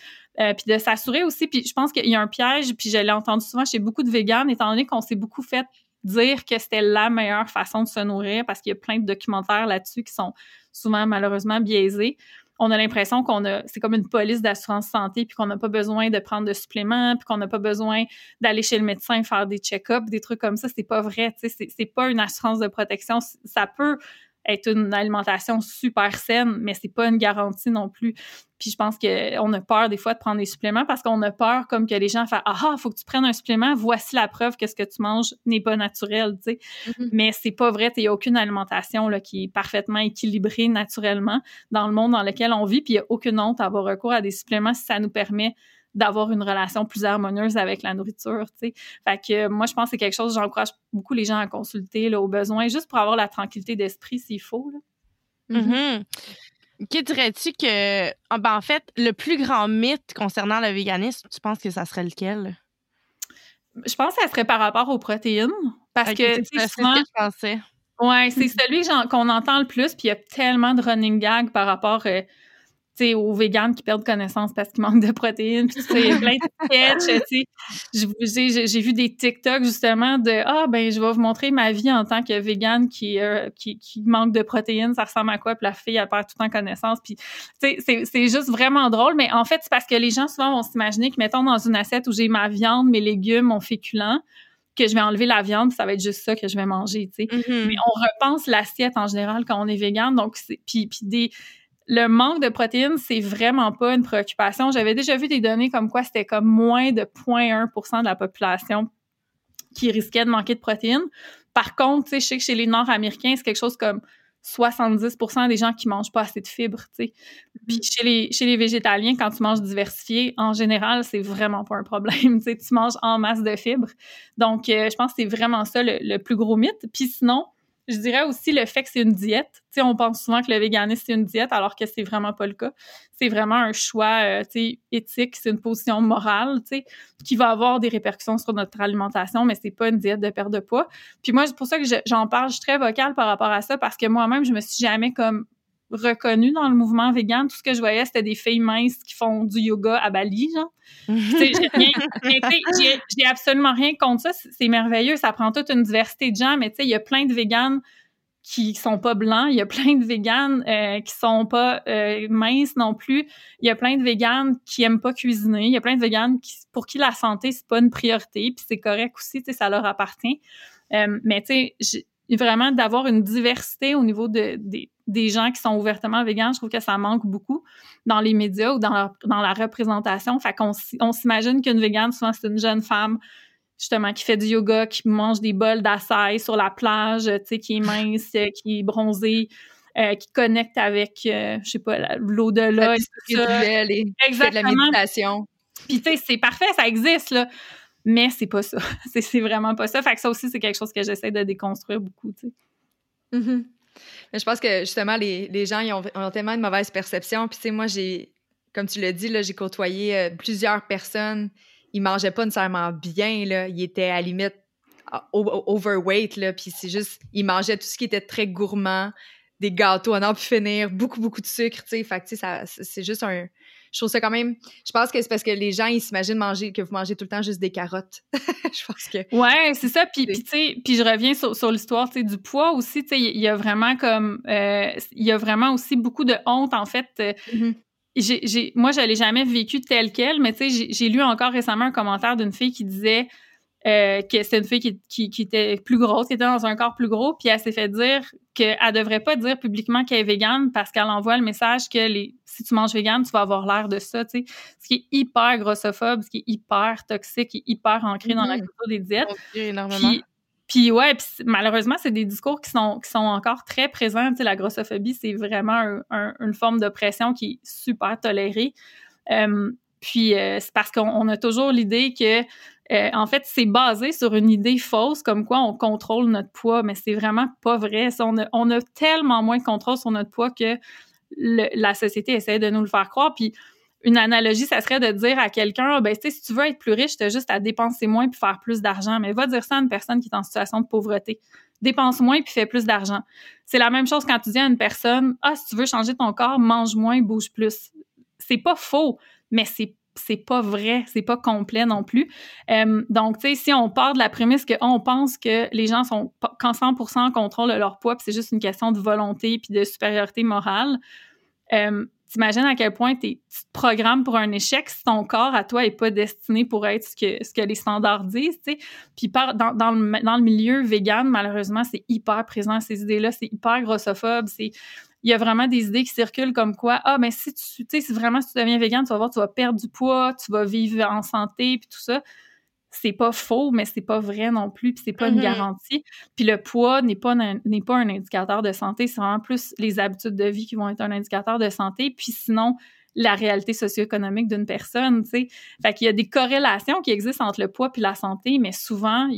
Euh, puis de s'assurer aussi, puis je pense qu'il y a un piège, puis je l'ai entendu souvent chez beaucoup de véganes, étant donné qu'on s'est beaucoup fait dire que c'était la meilleure façon de se nourrir parce qu'il y a plein de documentaires là-dessus qui sont souvent malheureusement biaisés. on a l'impression qu'on a, c'est comme une police d'assurance santé, puis qu'on n'a pas besoin de prendre de suppléments, puis qu'on n'a pas besoin d'aller chez le médecin faire des check-ups, des trucs comme ça. C'est pas vrai, tu sais, c'est pas une assurance de protection. Ça peut être une alimentation super saine, mais c'est pas une garantie non plus. Puis je pense qu'on a peur des fois de prendre des suppléments parce qu'on a peur comme que les gens fassent ah faut que tu prennes un supplément, voici la preuve que ce que tu manges n'est pas naturel, tu sais. Mm-hmm. Mais c'est pas vrai, il y a aucune alimentation là qui est parfaitement équilibrée naturellement dans le monde dans lequel on vit, puis il y a aucune honte à avoir recours à des suppléments si ça nous permet d'avoir une relation plus harmonieuse avec la nourriture, tu sais. Fait que moi, je pense que c'est quelque chose, j'encourage beaucoup les gens à consulter, là, au besoin, juste pour avoir la tranquillité d'esprit s'il faut, là. Mm-hmm. Que dirais-tu que, ah, ben, en fait, le plus grand mythe concernant le véganisme, tu penses que ça serait lequel? Je pense que ça serait par rapport aux protéines. Parce que, c'est souvent... que je pensais. Ouais, c'est celui qu'on entend le plus, puis il y a tellement de running gag par rapport euh, sais, aux véganes qui perdent connaissance parce qu'ils manquent de protéines. Puis, tu sais, plein de sketchs, tu sais. J'ai vu des TikTok, justement, de « Ah, ben, je vais vous montrer ma vie en tant que végane qui, euh, qui, qui, manque de protéines. Ça ressemble à quoi? » Puis la fille, elle perd tout le temps connaissance. Puis, tu sais, c'est juste vraiment drôle. Mais en fait, c'est parce que les gens, souvent, vont s'imaginer que, mettons, dans une assiette où j'ai ma viande, mes légumes, mon féculent, que je vais enlever la viande, ça va être juste ça que je vais manger, tu sais. Mm-hmm. Mais on repense l'assiette en général quand on est végane, donc puis puis des le manque de protéines, c'est vraiment pas une préoccupation. J'avais déjà vu des données comme quoi c'était comme moins de 0.1% de la population qui risquait de manquer de protéines. Par contre, je sais que chez les Nord-Américains, c'est quelque chose comme 70% des gens qui mangent pas assez de fibres, tu Puis chez les, chez les végétaliens, quand tu manges diversifié, en général, c'est vraiment pas un problème, tu Tu manges en masse de fibres. Donc, euh, je pense que c'est vraiment ça le, le, plus gros mythe. Puis sinon, je dirais aussi le fait que c'est une diète. Tu sais, on pense souvent que le véganisme, c'est une diète, alors que c'est vraiment pas le cas. C'est vraiment un choix, euh, éthique, c'est une position morale, qui va avoir des répercussions sur notre alimentation, mais c'est pas une diète de perte de poids. Puis moi, c'est pour ça que j'en parle, je suis très vocale par rapport à ça, parce que moi-même, je me suis jamais comme reconnue dans le mouvement vegan. Tout ce que je voyais, c'était des filles minces qui font du yoga à Bali, genre. j'ai absolument rien contre ça. C'est merveilleux. Ça prend toute une diversité de gens, mais tu sais, il y a plein de véganes qui sont pas blancs, il y a plein de véganes euh, qui sont pas euh, minces non plus, il y a plein de véganes qui aiment pas cuisiner, il y a plein de véganes qui, pour qui la santé c'est pas une priorité, puis c'est correct aussi, tu sais, ça leur appartient. Euh, mais tu sais, vraiment d'avoir une diversité au niveau de, des gens qui sont ouvertement végans, je trouve que ça manque beaucoup dans les médias ou dans la, dans la représentation. Fait qu'on on s'imagine qu'une végane, souvent, c'est une jeune femme justement qui fait du yoga, qui mange des bols d'açaï sur la plage, tu sais, qui est mince, qui est bronzée. Euh, qui connecte avec, euh, je sais pas, l'au-delà. Exactement. la méditation. Puis tu sais, c'est parfait, ça existe, là. Mais c'est pas ça. c'est vraiment pas ça. Fait que ça aussi, c'est quelque chose que j'essaie de déconstruire beaucoup, tu sais. Mm-hmm. Je pense que justement, les, les gens ils ont, tellement une mauvaise perception. Puis, tu sais, moi, j'ai, comme tu l'as dit, là, j'ai côtoyé euh, plusieurs personnes. Ils mangeaient pas nécessairement bien, là. Ils étaient à la limite overweight, là. Puis, c'est juste, ils mangeaient tout ce qui était très gourmand, des gâteaux à n'en plus finir, beaucoup, beaucoup de sucre, tu sais. Fait que, tu sais, c'est juste un, je trouve ça quand même. Je pense que c'est parce que les gens, ils s'imaginent manger, que vous mangez tout le temps juste des carottes. je pense que. Ouais, c'est ça. Puis, puis tu sais, puis je reviens sur, sur l'histoire du poids aussi. Tu sais, il y a vraiment comme. Euh, il y a vraiment aussi beaucoup de honte, en fait. Euh, mm-hmm. j'ai, moi, je l'ai jamais vécu tel quel, mais tu sais, j'ai lu encore récemment un commentaire d'une fille qui disait euh, que c'est une fille qui, qui, qui, était plus grosse, qui était dans un corps plus gros, puis elle s'est fait dire qu'elle devrait pas dire publiquement qu'elle est végane parce qu'elle envoie le message que les, si tu manges végane, tu vas avoir l'air de ça, tu sais. Ce qui est hyper grossophobe, ce qui est hyper toxique, est hyper ancré dans la mm-hmm. culture des diètes. énormément. Puis, ouais, puis malheureusement, c'est des discours qui sont, qui sont encore très présents. Tu sais, la grossophobie, c'est vraiment une forme d'oppression qui est super tolérée. Euh, puis euh, c'est parce qu'on a toujours l'idée que euh, en fait, c'est basé sur une idée fausse, comme quoi on contrôle notre poids, mais c'est vraiment pas vrai. On a, on a, tellement moins de contrôle sur notre poids que la société essaie de nous le faire croire. Puis une analogie, ça serait de dire à quelqu'un, ah, ben, si tu veux être plus riche, tu as juste à dépenser moins puis faire plus d'argent. Mais va dire ça à une personne qui est en situation de pauvreté. Dépense moins puis fais plus d'argent. C'est la même chose quand tu dis à une personne, ah, si tu veux changer ton corps, mange moins, bouge plus. C'est pas faux, mais c'est c'est pas vrai, c'est pas complet non plus. Euh, donc, tu sais, si on part de la prémisse qu'on pense que les gens sont 100% en contrôle de leur poids, puis c'est juste une question de volonté puis de supériorité morale, euh, t'imagines à quel point tu te programmes pour un échec si ton corps à toi est pas destiné pour être ce que, ce que les standards disent, tu sais. Puis dans, dans, le, dans le milieu vegan, malheureusement, c'est hyper présent, ces idées-là, c'est hyper grossophobe, c'est il y a vraiment des idées qui circulent comme quoi ah mais si tu sais si vraiment si tu deviens vegan, tu vas voir tu vas perdre du poids, tu vas vivre en santé puis tout ça c'est pas faux, mais c'est pas vrai non plus, puis c'est pas une mm-hmm. garantie. Puis le poids n'est pas n'est pas un indicateur de santé, c'est vraiment plus les habitudes de vie qui vont être un indicateur de santé. Puis sinon, la réalité socio-économique d'une personne, tu sais. Fait qu'il y a des corrélations qui existent entre le poids puis la santé, mais souvent,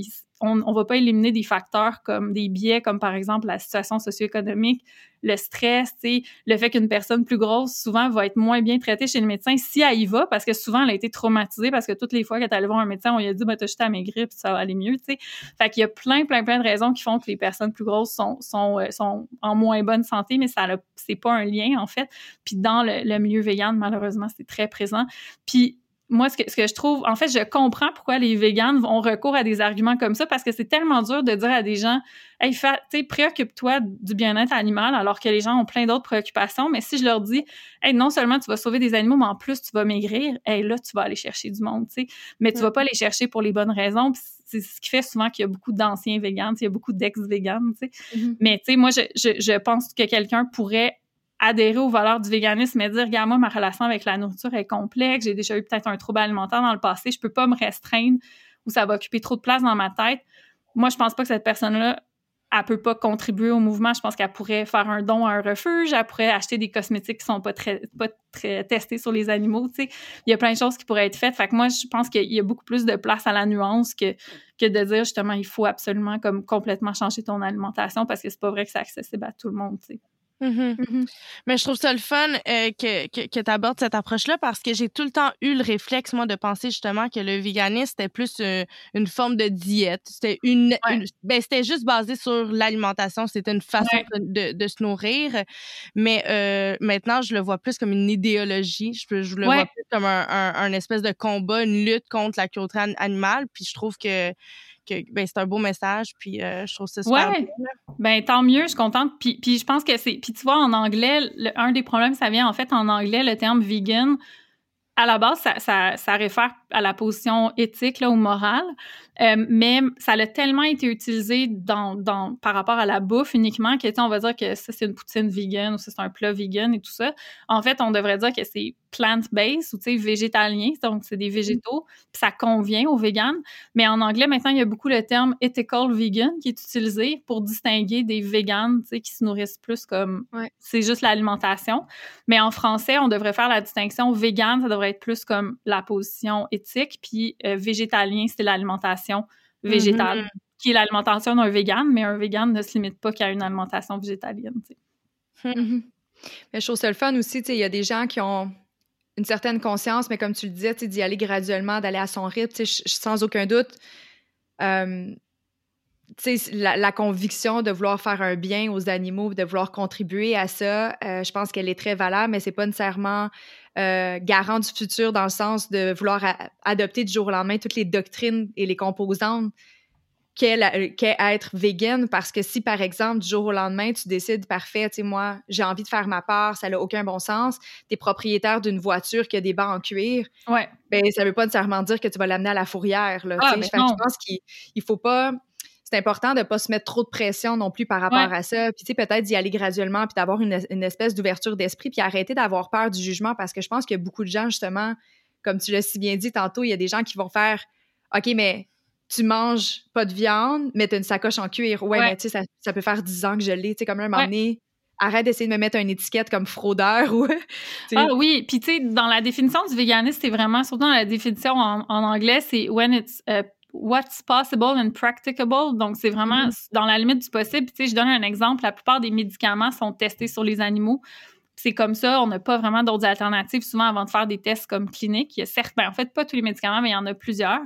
on ne va pas éliminer des facteurs comme des biais, comme par exemple la situation socio-économique, le stress, le fait qu'une personne plus grosse, souvent, va être moins bien traitée chez le médecin si elle y va, parce que souvent, elle a été traumatisée, parce que toutes les fois qu'elle est allée voir un médecin, on lui a dit, bah, t'as juste à maigrir, puis ça va aller mieux, tu sais. Fait qu'il y a plein, plein, plein de raisons qui font que les personnes plus grosses sont, sont, euh, sont en moins bonne santé, mais ça c'est pas un lien, en fait. Puis dans le, le milieu vegan, malheureusement, c'est très présent. Puis moi, ce que, ce que, je trouve, en fait, je comprends pourquoi les véganes ont recours à des arguments comme ça parce que c'est tellement dur de dire à des gens, hey, tu préoccupe-toi du bien-être animal alors que les gens ont plein d'autres préoccupations. Mais si je leur dis, hey, non seulement tu vas sauver des animaux, mais en plus tu vas maigrir, hey, là, tu vas aller chercher du monde, tu sais. Mais tu vas pas les chercher pour les bonnes raisons. C'est ce qui fait souvent qu'il y a beaucoup d'anciens véganes, il y a beaucoup d'ex-véganes, tu sais. Mm-hmm. Mais, tu sais, moi, je, je, je pense que quelqu'un pourrait adhérer aux valeurs du véganisme et dire, regarde, moi, ma relation avec la nourriture est complexe, j'ai déjà eu peut-être un trouble alimentaire dans le passé, je peux pas me restreindre ou ça va occuper trop de place dans ma tête. Moi, je pense pas que cette personne-là, elle peut pas contribuer au mouvement. Je pense qu'elle pourrait faire un don à un refuge, elle pourrait acheter des cosmétiques qui sont pas très, pas très testés sur les animaux, tu sais. Il y a plein de choses qui pourraient être faites. Fait que moi, je pense qu'il y a beaucoup plus de place à la nuance que, que de dire, justement, il faut absolument comme complètement changer ton alimentation parce que c'est pas vrai que c'est accessible à tout le monde, tu sais. Mm-hmm. Mm-hmm. Mais je trouve ça le fun euh, que, que, que tu abordes cette approche-là parce que j'ai tout le temps eu le réflexe, moi, de penser justement que le véganisme, c'était plus euh, une forme de diète. C'était une, ben, c'était juste basé sur l'alimentation. C'était une façon de, de, se nourrir. Mais euh, maintenant, je le vois plus comme une idéologie. Je, je le vois plus comme un, un, un, espèce de combat, une lutte contre la cruauté animale. Puis je trouve que ben, c'est un beau message, puis euh, je trouve ça super ouais. Ben, tant mieux, je suis contente. Puis, puis je pense que c'est... Puis tu vois, en anglais, un des problèmes, ça vient en fait en anglais, le terme « vegan », à la base, ça, ça, ça, réfère à la position éthique là, ou morale, euh, mais ça a tellement été utilisé dans, dans, par rapport à la bouffe uniquement que, on va dire que ça, c'est une poutine vegan ou ça, c'est un plat vegan et tout ça. En fait, on devrait dire que c'est plant-based ou tu sais végétalien, donc c'est des végétaux, puis ça convient aux véganes. Mais en anglais maintenant, il y a beaucoup le terme ethical vegan qui est utilisé pour distinguer des véganes, tu sais qui se nourrissent plus comme c'est juste l'alimentation. Mais en français, on devrait faire la distinction vegan, ça devrait être plus comme la position éthique, puis euh, végétalien, c'est l'alimentation végétale. Mm-hmm. qui est l'alimentation d'un vegan, mais un vegan ne se limite pas qu'à une alimentation végétalienne. Sais. Mm-hmm. Mais je trouve ça le fun aussi, il y a des gens qui ont une certaine conscience, mais comme tu le disais, d'y aller graduellement, d'aller à son rythme, sans aucun doute, euh, la, la, conviction de vouloir faire un bien aux animaux, de vouloir contribuer à ça, euh, je pense qu'elle est très valable, mais c'est pas nécessairement euh, garant du futur dans le sens de vouloir adopter du jour au lendemain toutes les doctrines et les composantes qu'est être vegan. Parce que si par exemple du jour au lendemain tu décides parfait tu sais moi j'ai envie de faire ma part ça n'a aucun bon sens tu es propriétaire d'une voiture qui a des bancs en cuir ouais. ben ça veut pas nécessairement dire que tu vas l'amener à la fourrière là ah, ben je pense qu'il faut pas c'est important de pas se mettre trop de pression non plus par rapport à ça puis tu sais peut-être d'y aller graduellement puis d'avoir une, une, espèce d'ouverture d'esprit puis arrêter d'avoir peur du jugement parce que je pense qu'il y a beaucoup de gens justement comme tu l'as si bien dit tantôt il y a des gens qui vont faire OK mais tu manges pas de viande, mais tu as une sacoche en cuir. Ouais, mais tu sais, ça, peut faire 10 ans que je l'ai. Tu sais, comme un moment donné, arrête d'essayer de me mettre une étiquette comme fraudeur ou. ah oui, puis tu sais, dans la définition du véganisme, c'est vraiment, surtout dans la définition en, anglais, c'est when it's. Uh, what's possible and practicable. Donc, c'est vraiment mm-hmm. dans la limite du possible. Tu sais, je donne un exemple. La plupart des médicaments sont testés sur les animaux. C'est comme ça, on n'a pas vraiment d'autres alternatives souvent avant de faire des tests comme cliniques. Il y a certes, ben, en fait, pas tous les médicaments, mais il y en a plusieurs.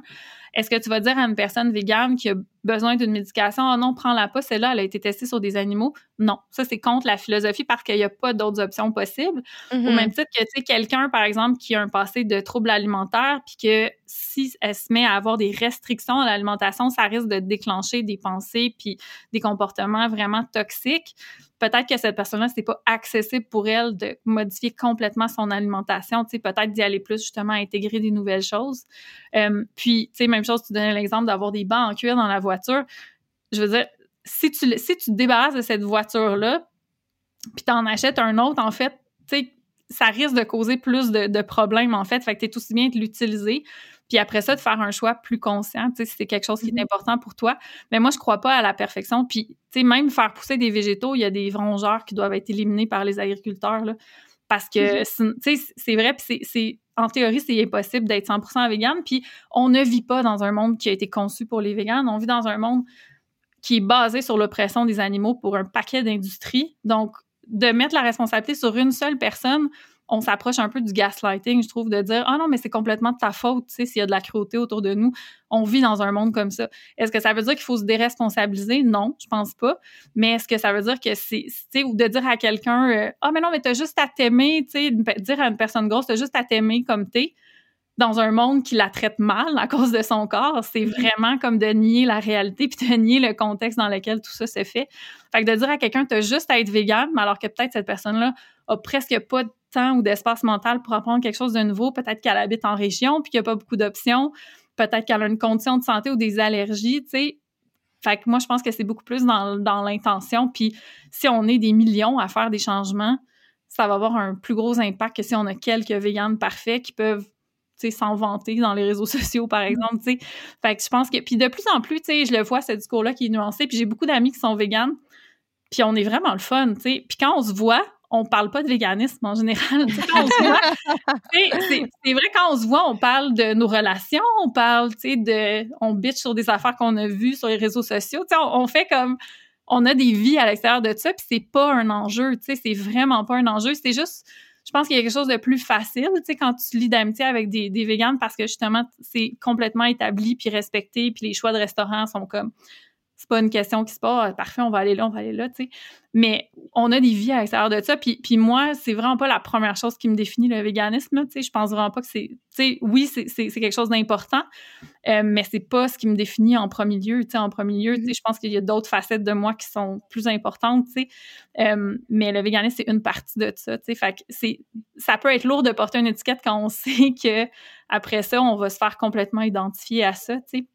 Est-ce que tu vas dire à une personne végane qui a besoin d'une médication, oh non, prends-la pas, celle-là, elle a été testée sur des animaux? Non, ça, c'est contre la philosophie parce qu'il n'y a pas d'autres options possibles. Au Mhm. même titre que, tu sais, quelqu'un, par exemple, qui a un passé de troubles alimentaires, puis que si elle se met à avoir des restrictions à l'alimentation, ça risque de déclencher des pensées puis des comportements vraiment toxiques. Peut-être que cette personne-là, c'est pas accessible pour elle de modifier complètement son alimentation, tu sais, peut-être d'y aller plus justement à intégrer des nouvelles choses. Euh, puis, tu sais, même chose, tu donnais l'exemple d'avoir des bancs en cuir dans la voiture. Je veux dire, si tu, si tu te débarrasses de cette voiture-là, puis t'en achètes un autre, en fait, tu sais, ça risque de causer plus de, de problèmes, en fait. Fait que t'es aussi bien de l'utiliser. Puis après ça, de faire un choix plus conscient, tu sais, si c'est quelque chose qui est Mhm. important pour toi. Mais moi, je crois pas à la perfection. Puis, tu sais, même faire pousser des végétaux, il y a des rongeurs qui doivent être éliminés par les agriculteurs, là. Parce que, c'est- tu sais, c'est vrai, puis c'est-. En théorie, c'est impossible d'être 100% vegan. Puis on ne vit pas dans un monde qui a été conçu pour les véganes. On vit dans un monde qui est basé sur l'oppression des animaux pour un paquet d'industries. Donc, de mettre la responsabilité sur une seule personne, on s'approche un peu du gaslighting, je trouve, de dire ah non mais c'est complètement de ta faute, tu sais, s'il y a de la cruauté autour de nous, on vit dans un monde comme ça. Est-ce que ça veut dire qu'il faut se déresponsabiliser? Non, je pense pas. Mais est-ce que ça veut dire que c'est, tu sais, ou de dire à quelqu'un euh, ah mais non mais t'as juste à t'aimer, tu sais, dire à une personne grosse t'as juste à t'aimer comme t'es dans un monde qui la traite mal à cause de son corps, c'est vraiment comme de nier la réalité puis de nier le contexte dans lequel tout ça se fait. Fait que de dire à quelqu'un t'as juste à être vegan, mais alors que peut-être cette personne-là a presque pas de temps ou d'espace mental pour apprendre quelque chose de nouveau, peut-être qu'elle habite en région puis qu'il n'y a pas beaucoup d'options, peut-être qu'elle a une condition de santé ou des allergies, tu sais. Fait que moi, je pense que c'est beaucoup plus dans, dans l'intention. Puis si on est des millions à faire des changements, ça va avoir un plus gros impact que si on a quelques véganes parfaits qui peuvent s'en vanter dans les réseaux sociaux, par exemple, tu sais. Fait que je pense que... Puis de plus en plus, je le vois, ce discours-là qui est nuancé, puis j'ai beaucoup d'amis qui sont véganes, puis on est vraiment le fun, sais. Puis quand on se voit, on parle pas de véganisme en général. C'est c'est vrai, quand on se voit, on parle de nos relations, on parle, tu sais, de... On bitch sur des affaires qu'on a vues sur les réseaux sociaux, tu sais, on, on fait comme... On a des vies à l'extérieur de ça, puis c'est pas un enjeu, tu sais, c'est vraiment pas un enjeu, c'est juste je pense qu'il y a quelque chose de plus facile, tu sais, quand tu lis d'amitié avec des, des véganes parce que justement, c'est complètement établi puis respecté, puis les choix de restaurants sont comme, c'est pas une question qui se passe, ah, parfait, on va aller là, on va aller là, tu sais. Mais on a des vies à l'extérieur de ça, puis, puis moi, c'est vraiment pas la première chose qui me définit le véganisme, tu sais. Je pense vraiment pas que c'est, tu sais, oui, c'est, quelque chose d'important, euh, mais c'est pas ce qui me définit en premier lieu, tu sais. En premier lieu, tu sais, je pense qu'il y a d'autres facettes de moi qui sont plus importantes, tu sais. Euh, mais le véganisme, c'est une partie de ça, tu sais. Fait que c'est, ça peut être lourd de porter une étiquette quand on sait que après ça, on va se faire complètement identifier à ça, tu sais.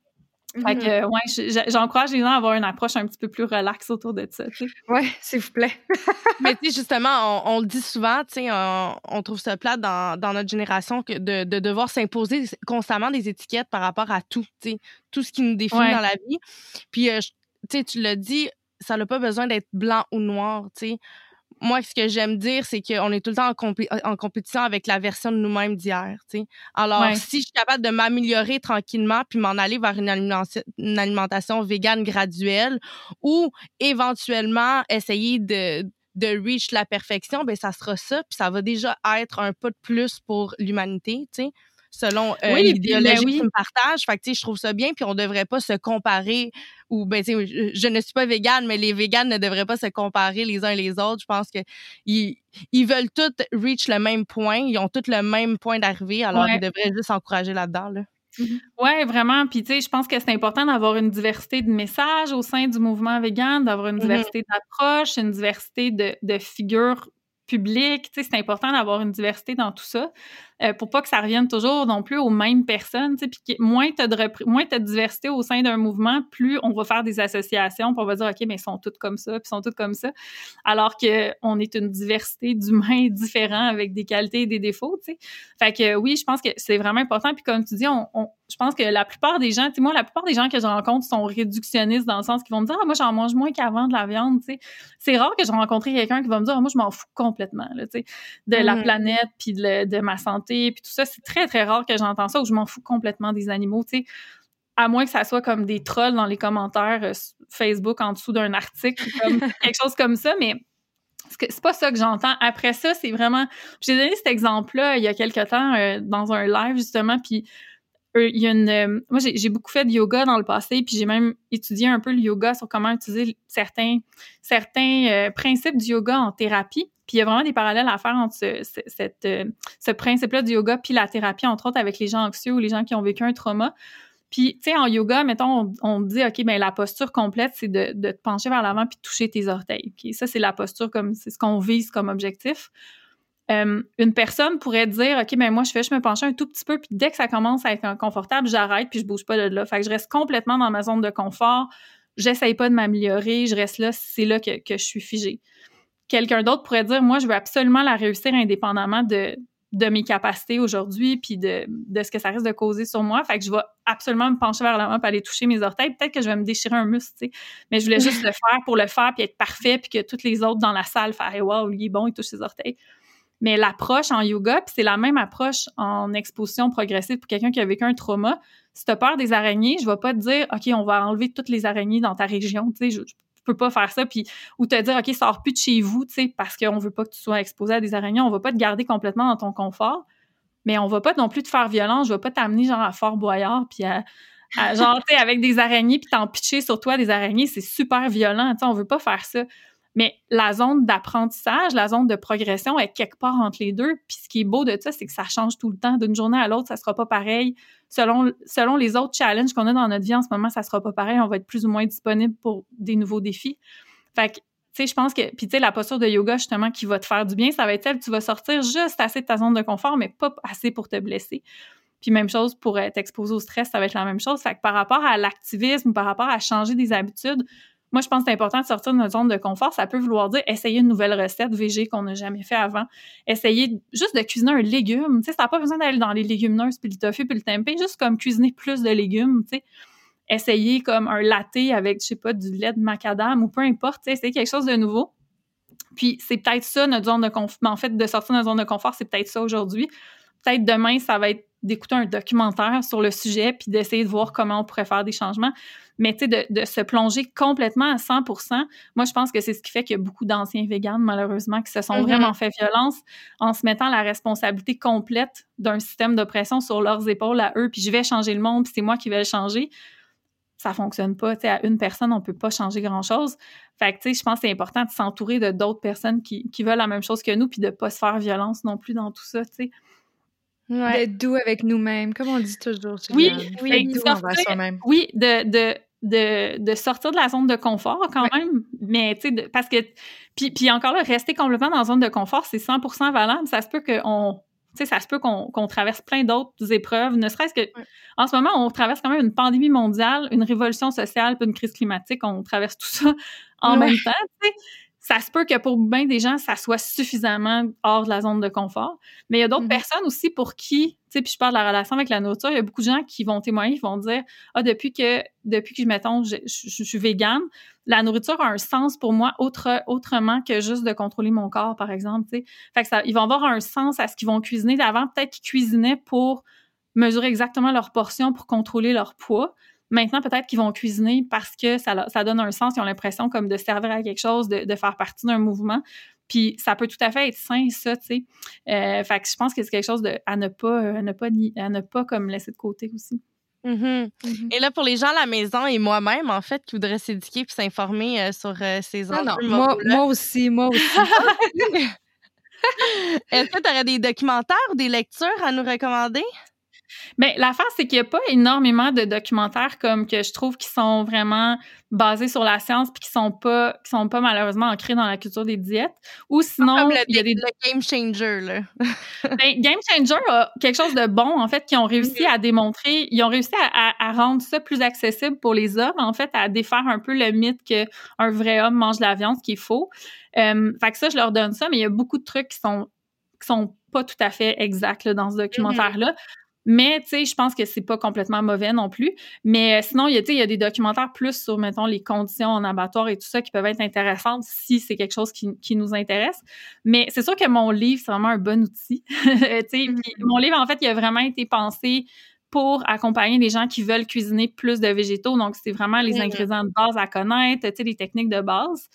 Fait que, Mhm. ouais, je- j'encourage les gens à avoir une approche un petit peu plus relaxe autour de ça, tu sais. Ouais, s'il vous plaît. Mais tu sais, justement, on, on le dit souvent, tu sais, on, on trouve ça plate dans, dans notre génération que de, de devoir s'imposer constamment des étiquettes par rapport à tout, tu sais, tout ce qui nous définit Ouais. dans la vie. Puis, euh, tu sais, tu l'as dit, ça n'a pas besoin d'être blanc ou noir, tu sais. Moi, ce que j'aime dire, c'est qu'on est tout le temps en, compé- en compétition avec la version de nous-mêmes d'hier. Alors, Ouais. si je suis capable de m'améliorer tranquillement puis m'en aller vers une, alimenta- une alimentation végane graduelle ou éventuellement essayer de de reach la perfection, ben ça sera ça, puis ça va déjà être un pas de plus pour l'humanité, tu sais, selon euh, Oui, puis, l'idéologie ben oui. me partages. Fait que, tu sais, je trouve ça bien, puis on devrait pas se comparer, ou, ben, tu sais, je, je ne suis pas végane, mais les véganes ne devraient pas se comparer les uns les autres. Je pense que ils, ils veulent tous reach le même point, ils ont tous le même point d'arrivée, alors Ouais. ils devraient juste s'encourager là-dedans, là. Ouais, vraiment. Puis, tu sais, je pense que c'est important d'avoir une diversité de messages au sein du mouvement vegan, d'avoir une Mhm. diversité d'approches, une diversité de, de figures publiques. Tu sais, c'est important d'avoir une diversité dans tout ça euh, pour pas que ça revienne toujours non plus aux mêmes personnes. Puis moins tu as de, repr- moins t'as de diversité au sein d'un mouvement, plus on va faire des associations, puis on va dire, OK, mais ils sont toutes comme ça, puis ils sont toutes comme ça. Alors que on est une diversité d'humains différents avec des qualités et des défauts. Fait que oui, je pense que c'est vraiment important. Puis comme tu dis, on, on- je pense que la plupart des gens, tu sais, moi, la plupart des gens que je rencontre sont réductionnistes dans le sens qu'ils vont me dire, ah, moi, j'en mange moins qu'avant de la viande, tu sais. C'est rare que je rencontre quelqu'un qui va me dire, ah, moi, je m'en fous complètement, là, tu sais, de la Mhm. planète, puis de ma santé, puis tout ça. C'est très, très rare que j'entends ça ou je m'en fous complètement des animaux, tu sais. À moins que ça soit comme des trolls dans les commentaires euh, Facebook en dessous d'un article, comme quelque chose comme ça, mais c'est pas ça que j'entends. Après ça, c'est vraiment. J'ai donné cet exemple-là il y a quelque temps euh, dans un live, justement, puis il y a une, euh, moi, j'ai beaucoup fait de yoga dans le passé, puis j'ai même étudié un peu le yoga sur comment utiliser certains, certains euh, principes du yoga en thérapie. Puis il y a vraiment des parallèles à faire entre euh, ce principe-là du yoga puis la thérapie, entre autres avec les gens anxieux ou les gens qui ont vécu un trauma. Puis, tu sais, en yoga, mettons, on, dit, OK, ben la posture complète, c'est de, te pencher vers l'avant puis de toucher tes orteils. Ça, c'est la posture comme, c'est ce qu'on vise comme objectif. Euh, une personne pourrait dire OK, ben moi, je fais, je me penche un tout petit peu, puis dès que ça commence à être inconfortable, j'arrête, puis je bouge pas de là. Fait que je reste complètement dans ma zone de confort. J'essaye pas de m'améliorer, je reste là, c'est là que, que, je suis figée. Quelqu'un d'autre pourrait dire Moi, je veux absolument la réussir indépendamment de, de mes capacités aujourd'hui, puis de, de, ce que ça risque de causer sur moi. Fait que je vais absolument me pencher vers l'avant pour aller toucher mes orteils. Peut-être que je vais me déchirer un muscle, tu sais. Mais je voulais juste le faire pour le faire, puis être parfait, puis que toutes les autres dans la salle fassent Wow, lui est bon, il touche ses orteils. Mais l'approche en yoga, puis c'est la même approche en exposition progressive pour quelqu'un qui a vécu un trauma. Si tu as peur des araignées, je vais pas te dire OK, on va enlever toutes les araignées dans ta région, tu sais, je, peux pas faire ça ou te dire OK, sors plus de chez vous, tu sais, parce qu'on veut pas que tu sois exposé à des araignées, on va pas te garder complètement dans ton confort, mais on va pas non plus te faire violence, je vais pas t'amener genre à Fort Boyard puis à, genre tu avec des araignées puis t'en pitcher sur toi des araignées, c'est super violent, tu sais, on veut pas faire ça. Mais la zone d'apprentissage, la zone de progression est quelque part entre les deux. Puis ce qui est beau de ça, c'est que ça change tout le temps. D'une journée à l'autre, ça sera pas pareil. Selon, les autres challenges qu'on a dans notre vie en ce moment, ça sera pas pareil. On va être plus ou moins disponible pour des nouveaux défis. Fait que, tu sais, je pense que, puis tu sais, la posture de yoga, justement, qui va te faire du bien, ça va être celle, tu vas sortir juste assez de ta zone de confort, mais pas assez pour te blesser. Puis même chose pour t'exposer au stress, ça va être la même chose. Fait que par rapport à l'activisme, par rapport à changer des habitudes, moi, je pense que c'est important de sortir de notre zone de confort. Ça peut vouloir dire essayer une nouvelle recette VG qu'on n'a jamais fait avant. Essayer juste de cuisiner un légume. Tu sais, ça n'a pas besoin d'aller dans les légumineuses, puis le tofu, puis le tempeh. Juste comme cuisiner plus de légumes, tu sais. Essayer comme un latte avec, je sais pas, du lait de macadam ou peu importe. Essayer quelque chose de nouveau. Puis c'est peut-être ça notre zone de confort. En fait, de sortir de notre zone de confort, c'est peut-être ça aujourd'hui. Peut-être demain, ça va être d'écouter un documentaire sur le sujet puis d'essayer de voir comment on pourrait faire des changements. Mais tu sais, de, se plonger complètement à 100% moi, je pense que c'est ce qui fait qu'il y a beaucoup d'anciens véganes, malheureusement, qui se sont mm-hmm. vraiment fait violence en se mettant la responsabilité complète d'un système d'oppression sur leurs épaules à eux, puis je vais changer le monde, puis c'est moi qui vais le changer. Ça fonctionne pas. Tu sais, à une personne, on peut pas changer grand-chose. Fait que, tu sais, je pense que c'est important de s'entourer de d'autres personnes qui, qui veulent la même chose que nous, puis de pas se faire violence non plus dans tout ça, tu sais. D'être doux avec nous-mêmes, comme on dit toujours. Oui, oui, de oui de, de, de, de, sortir de la zone de confort quand même, mais tu sais, parce que, puis, puis encore là, rester complètement dans la zone de confort, c'est 100% valable. Ça se peut qu'on tu sais, ça se peut qu'on traverse plein d'autres épreuves, ne serait-ce que en ce moment, on traverse quand même une pandémie mondiale, une révolution sociale, puis une crise climatique, on traverse tout ça en même temps, tu sais ça se peut que pour bien des gens, ça soit suffisamment hors de la zone de confort. Mais il y a d'autres mm-hmm. personnes aussi pour qui, tu sais, puis je parle de la relation avec la nourriture, il y a beaucoup de gens qui vont témoigner, qui vont dire, ah, depuis que, depuis que, mettons, je, je, suis végane, la nourriture a un sens pour moi autre, autrement que juste de contrôler mon corps, par exemple, tu sais. Fait que ça, ils vont avoir un sens à ce qu'ils vont cuisiner. Avant, peut-être qu'ils cuisinaient pour mesurer exactement leur portion pour contrôler leur poids. Maintenant, peut-être qu'ils vont cuisiner parce que ça, ça donne un sens, ils ont l'impression comme de servir à quelque chose, de, de faire partie d'un mouvement. Puis ça peut tout à fait être sain, ça, tu sais. Euh, fait que je pense que c'est quelque chose de, à ne pas, à ne pas, à ne pas comme laisser de côté aussi. Mm-hmm. Mm-hmm. Et là, pour les gens à la maison et moi-même, en fait, qui voudraient s'éduquer puis s'informer euh, sur euh, ces enjeux. Non, moi, moi, aussi, moi aussi. Est-ce que tu aurais des documentaires ou des lectures à nous recommander? Mais l'affaire, c'est qu'il n'y a pas énormément de documentaires comme que je trouve qui sont vraiment basés sur la science puis qui sont pas qui sont pas malheureusement ancrés dans la culture des diètes. Ou sinon, il y a des game changer là. ben, game changer a quelque chose de bon en fait qui ont réussi à démontrer, ils ont réussi à, rendre ça plus accessible pour les hommes en fait, à défaire un peu le mythe que un vrai homme mange de la viande, ce qui est faux. Euh, fait que ça, je leur donne ça, mais il y a beaucoup de trucs qui sont qui sont pas tout à fait exacts dans ce mm-hmm. documentaire-là. Mais, tu sais, je pense que c'est pas complètement mauvais non plus. Mais euh, sinon, il y, a, il y a des documentaires plus sur, mettons, les conditions en abattoir et tout ça qui peuvent être intéressantes si c'est quelque chose qui, qui, nous intéresse. Mais c'est sûr que mon livre, c'est vraiment un bon outil. tu sais, mm-hmm. mon livre, en fait, il a vraiment été pensé pour accompagner les gens qui veulent cuisiner plus de végétaux. Donc, c'est vraiment les ingrédients de base à connaître, tu sais, les techniques de base.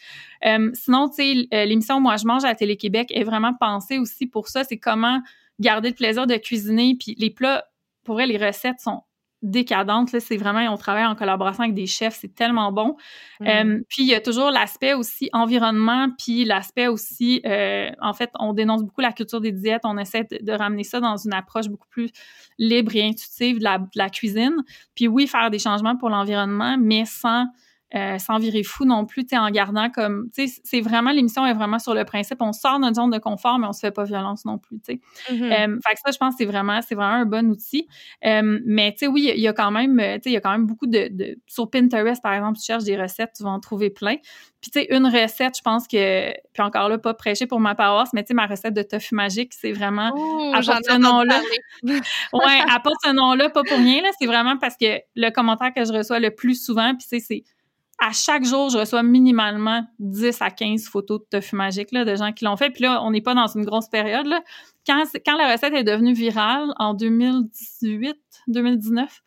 Euh, sinon, tu sais, euh, l'émission Moi, je mange à Télé-Québec est vraiment pensée aussi pour ça. C'est comment garder le plaisir de cuisiner. Puis les plats, pour vrai, les recettes sont décadente. C'est vraiment, on travaille en collaboration avec des chefs, c'est tellement bon. Mm. Euh, puis il y a toujours l'aspect aussi environnement, puis l'aspect aussi, euh, en fait, on dénonce beaucoup la culture des diètes, on essaie de, de, ramener ça dans une approche beaucoup plus libre et intuitive de la, de la cuisine. Puis oui, faire des changements pour l'environnement, mais sans euh, sans virer fou non plus, tu en gardant comme, tu sais, c'est vraiment, l'émission est vraiment sur le principe, on sort de notre zone de confort, mais on se fait pas violence non plus, tu sais. Mhm. Euh, fait que ça, je pense que c'est vraiment, c'est vraiment un bon outil. Euh, mais tu sais, oui, il y a quand même, tu sais, il y a quand même beaucoup de, de, sur Pinterest, par exemple, tu cherches des recettes, tu vas en trouver plein. Puis tu sais, une recette, je pense que, puis encore là, pas prêcher pour ma paroisse, mais tu sais, ma recette de tofu magique, c'est vraiment, Ouh, ai ce nom-là. ouais, part ce nom-là, pas pour rien, là, c'est vraiment parce que le commentaire que je reçois le plus souvent, puis tu sais, c'est à chaque jour, je reçois minimalement 10 à 15 photos de tofu magique là, de gens qui l'ont fait. Puis là, on n'est pas dans une grosse période. Là. Quand, quand la recette est devenue virale en 2018, 2019,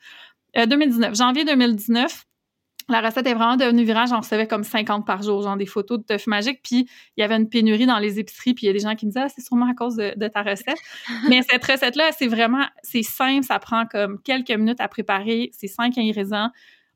euh, 2019, janvier 2019, la recette est vraiment devenue virale. J'en recevais comme 50 par jour, genre des photos de tofu magique. Puis il y avait une pénurie dans les épiceries. Puis il y a des gens qui me disaient, ah, c'est sûrement à cause de, de ta recette. Mais cette recette-là, c'est vraiment, c'est simple. Ça prend comme quelques minutes à préparer. C'est cinq ingrédients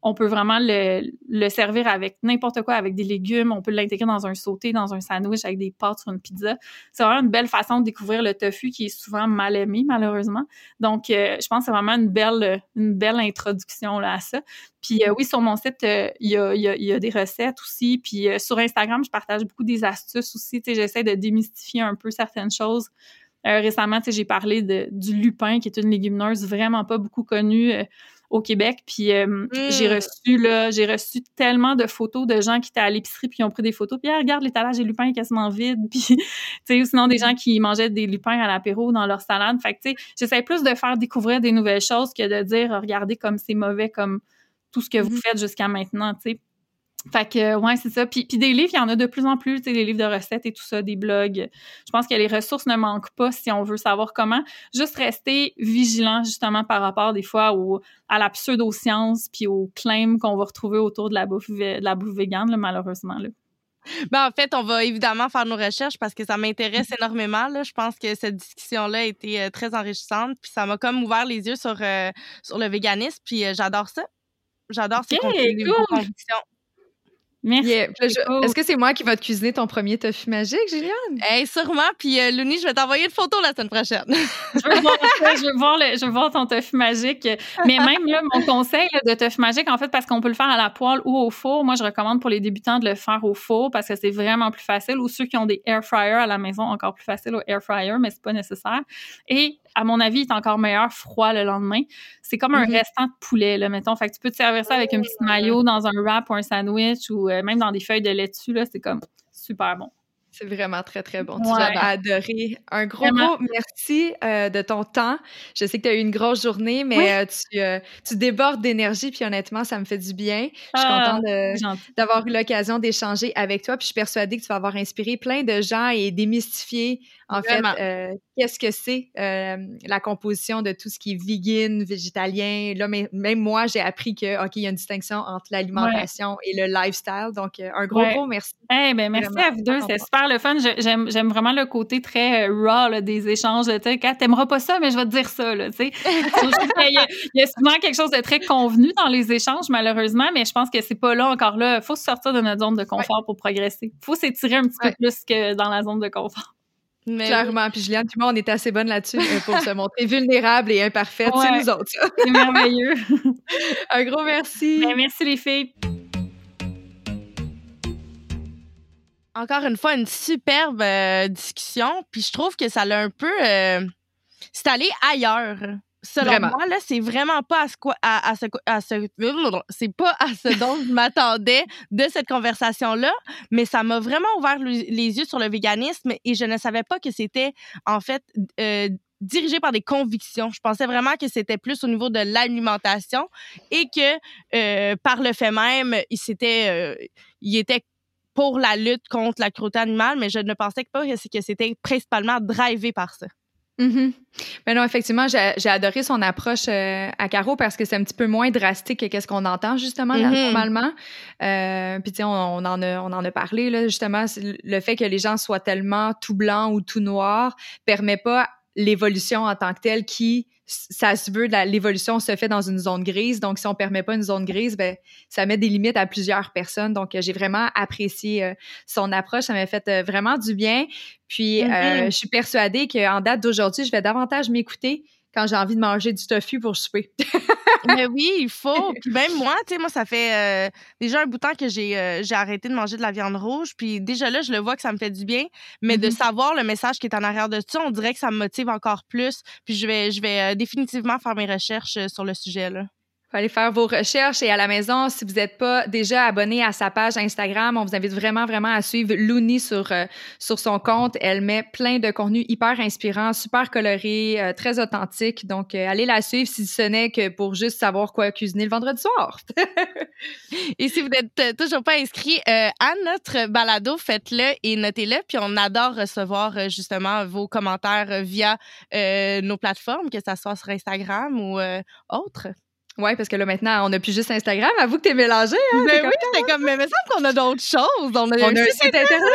on peut vraiment le, servir avec n'importe quoi, avec des légumes. On peut l'intégrer dans un sauté, dans un sandwich, avec des pâtes sur une pizza. C'est vraiment une belle façon de découvrir le tofu qui est souvent mal aimé, malheureusement. Donc, euh, je pense que c'est vraiment une belle, une belle introduction à ça. Puis euh, oui, sur mon site, euh, il y, a, y, a, y, a, des recettes aussi. Puis sur Instagram, je partage beaucoup des astuces aussi. J'essaie de démystifier un peu certaines choses. récemment, j'ai parlé de, du lupin, qui est une légumineuse vraiment pas beaucoup connue au Québec. Puis euh, j'ai reçu là, j'ai reçu tellement de photos de gens qui étaient à l'épicerie puis qui ont pris des photos. Puis ah, regarde l'étalage des lupins est quasiment vide. Puis tu sais, ou sinon des gens qui mangeaient des lupins à l'apéro dans leur salade. Fait que tu sais, j'essaie plus de faire découvrir des nouvelles choses que de dire regardez comme c'est mauvais comme tout ce que vous faites jusqu'à maintenant. Tu sais. Fait que, ouais, c'est ça. Puis, puis des livres, il y en a de plus en plus, tu sais, des livres de recettes et tout ça, des blogs. Je pense que les ressources ne manquent pas si on veut savoir comment. Juste rester vigilant, justement, par rapport, des fois, au, à la pseudo-science puis aux claims qu'on va retrouver autour de la bouffe, de la bouffe végane, là, malheureusement, là. Ben, en fait, on va évidemment faire nos recherches parce que ça m'intéresse énormément. Là. Je pense que cette discussion-là a été euh, très enrichissante. Puis ça m'a comme ouvert les yeux sur, euh, sur le véganisme. Puis euh, j'adore ça. J'adore ces cool. convictions. Merci. Yeah. Est-ce que c'est moi qui va te cuisiner ton premier tofu magique, Juliane? Hey, sûrement. Puis euh, Louni, je vais t'envoyer une photo la semaine prochaine. je veux voir ça, je veux voir, le, je veux voir ton tofu magique. Mais même là, mon conseil là, de tofu magique, en fait, parce qu'on peut le faire à la poêle ou au four, moi, je recommande pour les débutants de le faire au four parce que c'est vraiment plus facile. Ou ceux qui ont des air fryers à la maison, encore plus facile au air fryer, mais c'est pas nécessaire. Et à mon avis, il est encore meilleur froid le lendemain. C'est comme un Mhm. restant de poulet, là, mettons. Fait que tu peux te servir ça avec une petite maillot dans un wrap ou un sandwich ou euh, même dans des feuilles de laitue, là. C'est comme super bon. C'est vraiment très, très bon. Tu vas adorer. Un gros, gros merci euh, de ton temps. Je sais que tu as eu une grosse journée, mais Oui. euh, tu, euh, tu débordes d'énergie, puis honnêtement, ça me fait du bien. Je suis Ah, contente d'avoir eu l'occasion d'échanger avec toi, puis je suis persuadée que tu vas avoir inspiré plein de gens et démystifié, en Vraiment. fait, euh, qu'est-ce que c'est euh, la composition de tout ce qui est vegan, végétalien? Là, mais- même moi, j'ai appris que, OK, il y a une distinction entre l'alimentation et le lifestyle. Donc, euh, un gros, Ouais. gros merci. Eh ben merci Vraiment, à vous deux, bon. super le fun. J'aime j'aime vraiment le côté très raw là, des échanges. Tu sais, t'aimeras pas ça, mais je vais te dire ça. Là, qu'il y, a- il y a souvent quelque chose de très convenu dans les échanges, malheureusement, mais je pense que c'est pas là encore là. faut sortir de notre zone de confort pour progresser. faut s'étirer un petit peu plus que dans la zone de confort. Mais Clairement. Puis Juliane, puis moi, on est assez bonnes là-dessus euh, pour se montrer vulnérables et imparfaites. C'est Ouais. nous autres, ça. C'est merveilleux. Un gros merci. Ben, merci les filles. encore une fois, une superbe euh, discussion. Puis je trouve que ça l'a un peu. euh, c'est allé ailleurs. Selon Vraiment. moi, là, c'est vraiment pas à ce quoi, à, à ce, à ce, c'est pas à ce dont je m'attendais de cette conversation-là, mais ça m'a vraiment ouvert le- les yeux sur le véganisme et je ne savais pas que c'était, en fait, euh, dirigé par des convictions. Je pensais vraiment que c'était plus au niveau de l'alimentation et que, euh, par le fait même, il s'était, euh, il était pour la lutte contre la cruauté animale, mais je ne pensais pas que c'était principalement drivé par ça. Mhm. Mais non, effectivement, j'ai adoré son approche euh, à Caro parce que c'est un petit peu moins drastique que qu'est-ce qu'on entend justement là, Mhm. normalement. Euh, Puis tu sais, on, on en a on en a parlé là justement le fait que les gens soient tellement tout blanc ou tout noir permet pas l'évolution en tant que telle qui ça se veut, l'évolution se fait dans une zone grise. Donc, si on permet pas une zone grise, ben, ça met des limites à plusieurs personnes. Donc, j'ai vraiment apprécié euh, son approche. Ça m'a fait euh, vraiment du bien. Puis, mm-hmm. je suis persuadée qu'en date d'aujourd'hui, je vais davantage m'écouter quand j'ai envie de manger du tofu pour souper. Mais oui, il faut. Puis même moi, tu sais, moi, ça fait euh, déjà un bout de temps que j'ai euh, arrêté de manger de la viande rouge. Puis déjà là, je le vois que ça me fait du bien. Mais de mm-hmm. savoir le message qui est en arrière de ça, on dirait que ça me motive encore plus. Puis je vais, je vais euh, définitivement faire mes recherches sur le sujet. Là aller faire vos recherches et à la maison, si vous n'êtes pas déjà abonné à sa page Instagram, on vous invite vraiment, vraiment à suivre Looney sur, euh, sur son compte. Elle met plein de contenus hyper inspirants, super colorés, euh, très authentiques. Donc, euh, allez la suivre si ce n'est que pour juste savoir quoi cuisiner le vendredi soir. et si vous n'êtes toujours pas inscrit à notre balado, faites-le et notez-le. Puis on adore recevoir justement vos commentaires via nos plateformes, que ce soit sur Instagram ou autres. Oui, parce que là, maintenant, on n'a plus juste Instagram. Avoue que t'es mélangé. Hein? Ben oui, j'étais comme, mais il me semble qu'on a d'autres choses. On a, un site internet.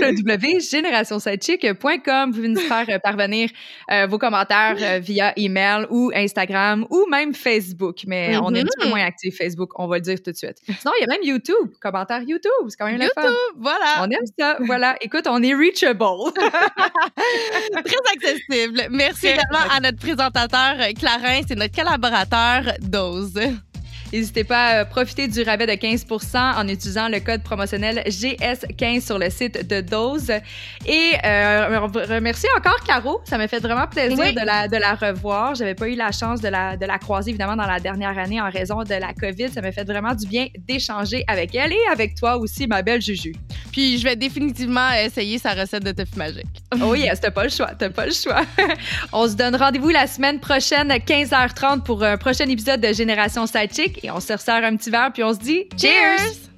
www.générationsidechick.com. Vous pouvez nous faire euh, parvenir euh, vos commentaires euh, via email ou Instagram ou même Facebook. Mais on est un petit peu mm-hmm. moins actif Facebook, on va le dire tout de suite. Sinon, il y a même YouTube. Commentaire YouTube, c'est quand même YouTube, le fun. voilà. On aime ça. Voilà. Écoute, on est reachable. Très accessible. Merci également à notre présentateur, c'est notre collaborateur Dose. N'hésitez pas à profiter du rabais de 15 en utilisant le code promotionnel GS15 sur le site de Dose. Et euh, remercier encore Caro. Ça m'a fait vraiment plaisir de, la, de la revoir. J'avais pas eu la chance de la, de la croiser, évidemment, dans la dernière année en raison de la COVID. Ça m'a fait vraiment du bien d'échanger avec elle et avec toi aussi, ma belle Juju. Puis je vais définitivement essayer sa recette de tofu magique. oh yes, t'as pas le choix, t'as pas le choix. on se donne rendez-vous la semaine prochaine, 15h30, pour un prochain épisode de Génération Sidechick on se resserre un petit verre puis on se dit cheers!